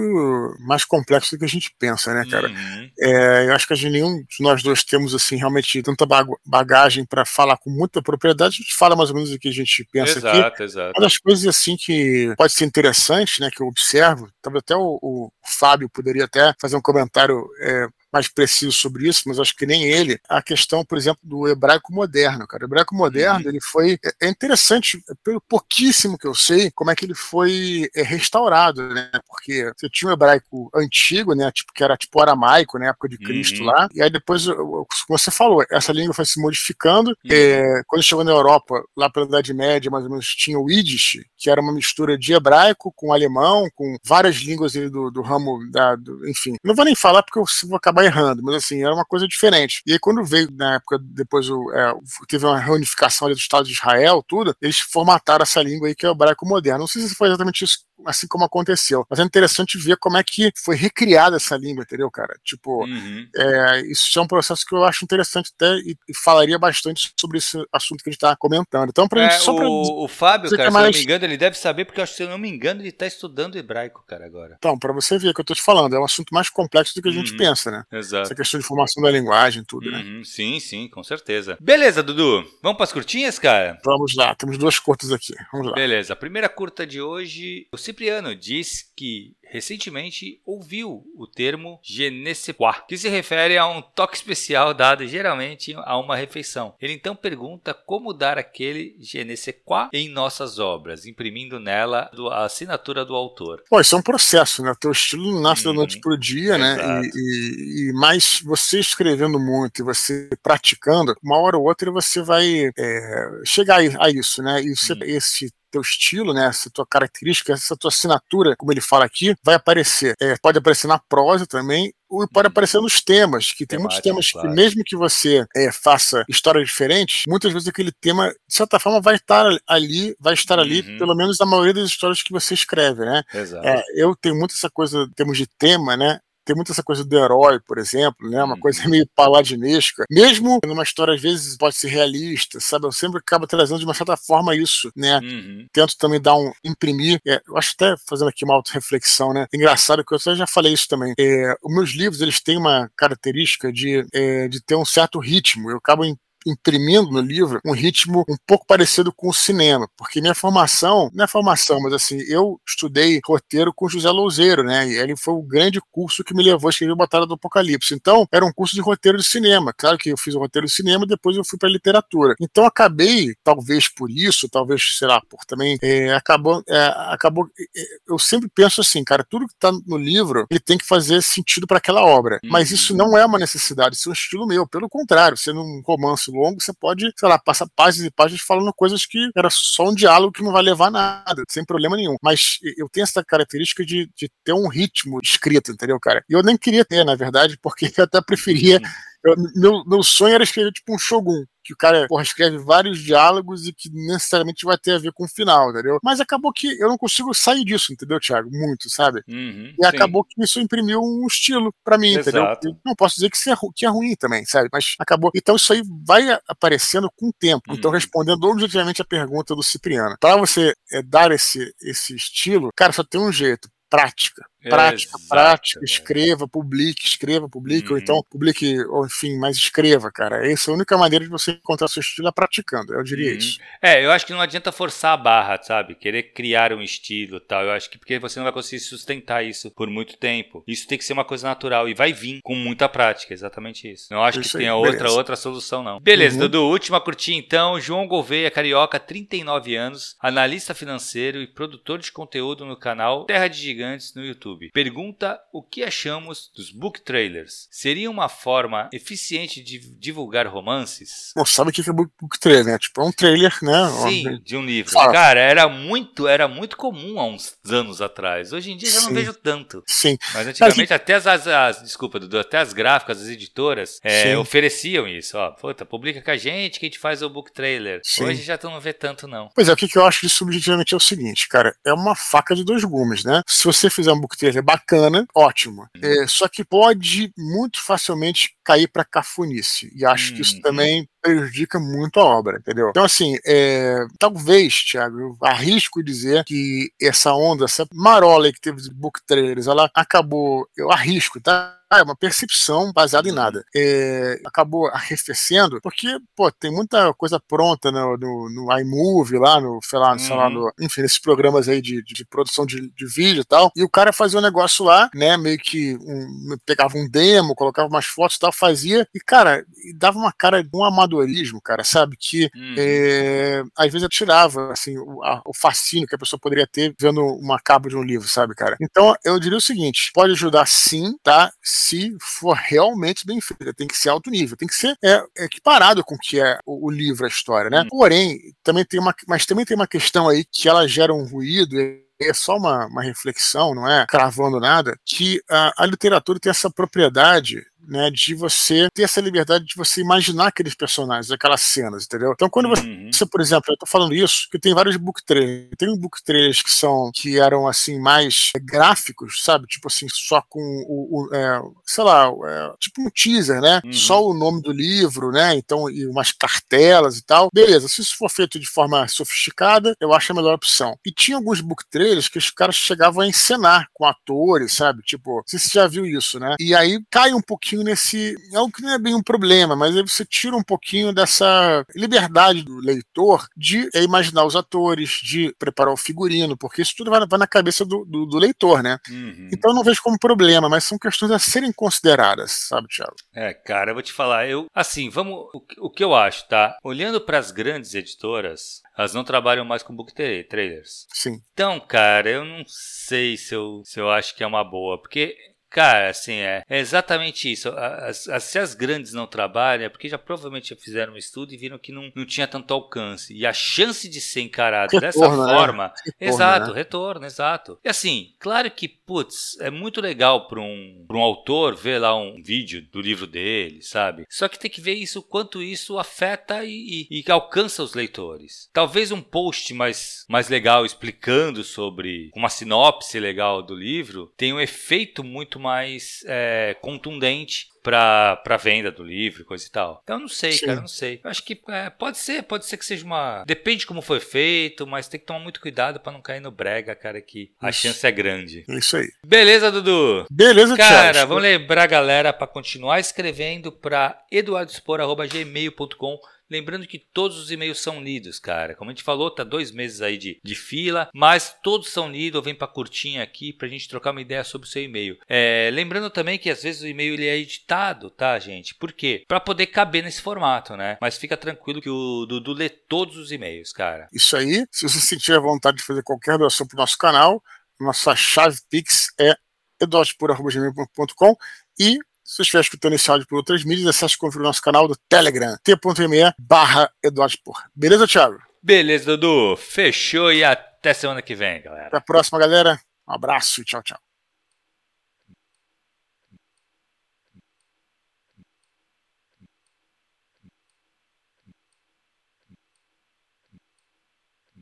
mais complexo do que a gente pensa, né, cara? Uhum. É, eu acho que a gente, nenhum de nós dois temos, assim, realmente tanta bagagem para falar com muita propriedade. A gente fala mais ou menos o que a gente pensa exato, aqui. Exato, exato. Uma das coisas, assim, que pode ser interessante interessante, né, que eu observo, talvez até o, o Fábio poderia até fazer um comentário é, mais preciso sobre isso, mas acho que nem ele, a questão, por exemplo, do hebraico moderno, cara. O hebraico moderno, uhum. ele foi. É, é interessante, pelo pouquíssimo que eu sei, como é que ele foi é, restaurado, né? Porque você tinha um hebraico antigo, né? Tipo, que era tipo aramaico, né? Época de Cristo uhum. lá. E aí depois, como você falou, essa língua foi se modificando. Uhum. É, quando chegou na Europa, lá pela Idade Média, mais ou menos, tinha o Yiddish, que era uma mistura de hebraico com alemão, com várias línguas do, do ramo da. Do, enfim. Não vou nem falar porque eu vou acabar errando, mas assim, era uma coisa diferente. E aí, quando veio, na época, depois o, é, teve uma reunificação do Estado de Israel, tudo, eles formataram essa língua aí que é o hebraico moderno. Não sei se foi exatamente isso assim como aconteceu. Mas é interessante ver como é que foi recriada essa língua, entendeu, cara? Tipo, uhum. é, isso é um processo que eu acho interessante até e, e, falaria bastante sobre esse assunto que a gente está comentando. Então, pra é, gente, só pra o, o Fábio, cara, se eu não me engano, ele deve saber, porque se eu não me engano, ele está estudando hebraico, cara, agora. Então, para você ver o que eu tô te falando, é um assunto mais complexo do que a gente uhum. pensa, né? Exato. Essa questão de formação da linguagem, tudo, né? uhum. né? Sim, sim, com certeza. Beleza, Dudu. Vamos para as curtinhas, cara? Vamos lá, temos duas curtas aqui. Vamos lá. Beleza. A primeira curta de hoje, o Cipriano diz que recentemente ouviu o termo quoi, que se refere a um toque especial dado geralmente a uma refeição. Ele então pergunta como dar aquele quoi em nossas obras, imprimindo nela a assinatura do autor. Pô, isso é um processo, né? O teu estilo não nasce da noite pro dia, né? E, e, e, mais você escrevendo muito e você praticando, uma hora ou outra você vai é, chegar a isso, né? E você, hum. esse teu estilo, né, essa tua característica, essa tua assinatura, como ele fala aqui, vai aparecer. É, pode aparecer na prosa também, ou pode aparecer nos temas, que tem muitos temas claro. que, mesmo que você é, faça histórias diferentes, muitas vezes aquele tema, de certa forma, vai estar ali, vai estar uhum. ali, pelo menos na maioria das histórias que você escreve, né? É, eu tenho muito essa coisa, em termos de tema, né? Tem muito essa coisa do herói, por exemplo, né? Uma coisa meio paladinesca. Mesmo numa história, às vezes, pode ser realista, sabe? Eu sempre acabo trazendo de uma certa forma isso, né? Uhum. Tento também dar um imprimir. É, eu acho até fazendo aqui uma auto-reflexão, né? Engraçado que eu já falei isso também. É, os meus livros, eles têm uma característica de, é, de ter um certo ritmo. Eu acabo imprimindo no livro um ritmo um pouco parecido com o cinema, porque minha formação, não é formação, mas assim, eu estudei roteiro com José Louzeiro, né? E ele foi o grande curso que me levou a escrever Batalha do Apocalipse. Então, era um curso de roteiro de cinema. Claro que eu fiz o roteiro de cinema, depois eu fui para literatura. Então, acabei, talvez por isso, talvez, sei lá, por também, é, acabou, é, acabou. É, eu sempre penso assim, cara, tudo que tá no livro, ele tem que fazer sentido para aquela obra. Uhum. Mas isso não é uma necessidade, isso é um estilo meu. Pelo contrário, sendo um romance longo, você pode, sei lá, passar páginas e páginas falando coisas que era só um diálogo que não vai levar a nada, sem problema nenhum. Mas eu tenho essa característica de, de ter um ritmo escrito, entendeu, cara? E eu nem queria ter, na verdade, porque eu até preferia. Eu, meu, meu sonho era escrever tipo um Shogun que o cara porra, escreve vários diálogos e que necessariamente vai ter a ver com o final, entendeu? Mas acabou que eu não consigo sair disso, entendeu, Thiago? Muito, sabe? Uhum, e acabou que isso imprimiu um estilo para mim, Exato. entendeu? não posso dizer que, isso é, que é ruim também, sabe? Mas acabou. Então isso aí vai aparecendo com o tempo. Então, uhum. Então, respondendo objetivamente a pergunta do Cipriano, para você é, dar esse, esse estilo, cara, só tem um jeito prática. Prática, Exato, prática, escreva, publique, escreva, publique, uhum. ou então publique, ou enfim, mas escreva, cara. Essa é a única maneira de você encontrar seu estilo é praticando, eu diria uhum. isso. É, eu acho que não adianta forçar a barra, sabe? Querer criar um estilo tal. Eu acho que porque você não vai conseguir sustentar isso por muito tempo. Isso tem que ser uma coisa natural e vai vir com muita prática, exatamente isso. Não acho isso que tenha outra outra solução, não. Beleza, uhum. Dudu, última curtinha então. João Gouveia, carioca, 39 anos, analista financeiro e produtor de conteúdo no canal Terra de Gigantes no YouTube. YouTube. Pergunta o que achamos dos book trailers. Seria uma forma eficiente de divulgar romances? Bom, sabe o que é book, book trailer, né? Tipo, é um trailer, né? Sim, de um livro. Fala. Cara, era muito, era muito comum há uns anos atrás. Hoje em dia já não vejo tanto. Sim. Mas antigamente até as, as, as, desculpa, Dudu, até as gráficas, as editoras é, ofereciam isso. Ó, puta, publica com a gente que a gente faz o book trailer. Sim. Hoje já tu não vê tanto, não. Pois é, o que eu acho disso subjetivamente é o seguinte, cara, é uma faca de dois gumes, né? Se você fizer um book trailer bacana, ótimo. Uhum. É, só que pode muito facilmente cair para cafunice. E acho que isso uhum. também prejudica muito a obra, entendeu? Então, assim, é, talvez, Thiago, eu arrisco dizer que essa onda, essa marola que teve de book trailers, ela acabou, eu arrisco, tá? Ah, é uma percepção baseada em nada. É, acabou arrefecendo, porque, pô, tem muita coisa pronta no, no, no iMovie lá, no, sei lá, uhum. sei lá no, enfim, nesses programas aí de, de, de produção de, de, vídeo e tal. E o cara fazia um negócio lá, né, meio que um, pegava um demo, colocava umas fotos e tal, fazia, e, cara, dava uma cara de um amadorismo, cara, sabe? Que uhum. é, às vezes atirava, assim, o, a, o fascínio que a pessoa poderia ter vendo uma capa de um livro, sabe, cara? Então, eu diria o seguinte: pode ajudar sim, tá? se for realmente bem feita. Tem que ser alto nível, tem que ser é, equiparado com o que é o, o livro, a história, né? Hum. Porém, também tem uma, mas também tem uma questão aí que ela gera um ruído é só uma, uma reflexão, não é cravando nada, que a, a literatura tem essa propriedade né, de você ter essa liberdade de você imaginar aqueles personagens, aquelas cenas, entendeu? Então, quando você, uhum. por exemplo, eu tô falando isso, que tem vários book trailers, tem um book trailers que são, que eram, assim, mais gráficos, sabe? Tipo assim, só com o, o é, sei lá, é, tipo um teaser, né? Uhum. Só o nome do livro, né? Então, e umas cartelas e tal. Beleza, se isso for feito de forma sofisticada, eu acho a melhor opção. E tinha alguns book trailers que os caras chegavam a encenar com atores, sabe? Tipo, se você já viu isso, né? E aí cai um pouquinho pouquinho nesse. É o que não é bem um problema, mas aí você tira um pouquinho dessa liberdade do leitor de é, imaginar os atores, de preparar o figurino, porque isso tudo vai, vai na cabeça do, do, do leitor, né? Uhum. Então eu não vejo como problema, mas são questões a serem consideradas, sabe, Thiago? É, cara, eu vou te falar, eu. Assim, vamos. O, o que eu acho, tá? Olhando para as grandes editoras, elas não trabalham mais com book trailers. Sim. Então, cara, eu não sei se eu, se eu acho que é uma boa, porque Cara, assim, é, é exatamente isso. As, as, se as grandes não trabalham, é porque já provavelmente já fizeram um estudo e viram que não, não tinha tanto alcance. E a chance de ser encarado retorno, dessa né? forma. Retorno, exato, né? retorno, exato. E assim, claro que, putz, é muito legal para um, um autor ver lá um vídeo do livro dele, sabe? Só que tem que ver isso, quanto isso afeta e, e, e alcança os leitores. Talvez um post mais, mais legal explicando sobre uma sinopse legal do livro tenha um efeito muito mais é, contundente para venda do livro, coisa e tal. Então não sei, Sim. cara, não sei. Eu acho que é, pode ser, pode ser que seja uma, depende como foi feito, mas tem que tomar muito cuidado para não cair no brega, cara, que a Isso. chance é grande. Isso aí. Beleza, Dudu. Beleza, Cara, Thiago. vamos lembrar a galera para continuar escrevendo para eduardospor@gmail.com Lembrando que todos os e-mails são lidos, cara. Como a gente falou, tá dois meses aí de, de fila, mas todos são lidos. Vem pra curtinha aqui pra gente trocar uma ideia sobre o seu e-mail. É, lembrando também que às vezes o e-mail ele é editado, tá, gente? Por quê? Pra poder caber nesse formato, né? Mas fica tranquilo que o Dudu lê todos os e-mails, cara. Isso aí. Se você sentir a vontade de fazer qualquer doação pro nosso canal, nossa chave Pix é edotpur.com e se você estiver escutando esse áudio por outras mídias, acesse e confira o nosso canal do Telegram, t.me barra Beleza, Thiago? Beleza, Dudu. Fechou e até semana que vem, galera. Até a próxima, galera. Um abraço e tchau, tchau.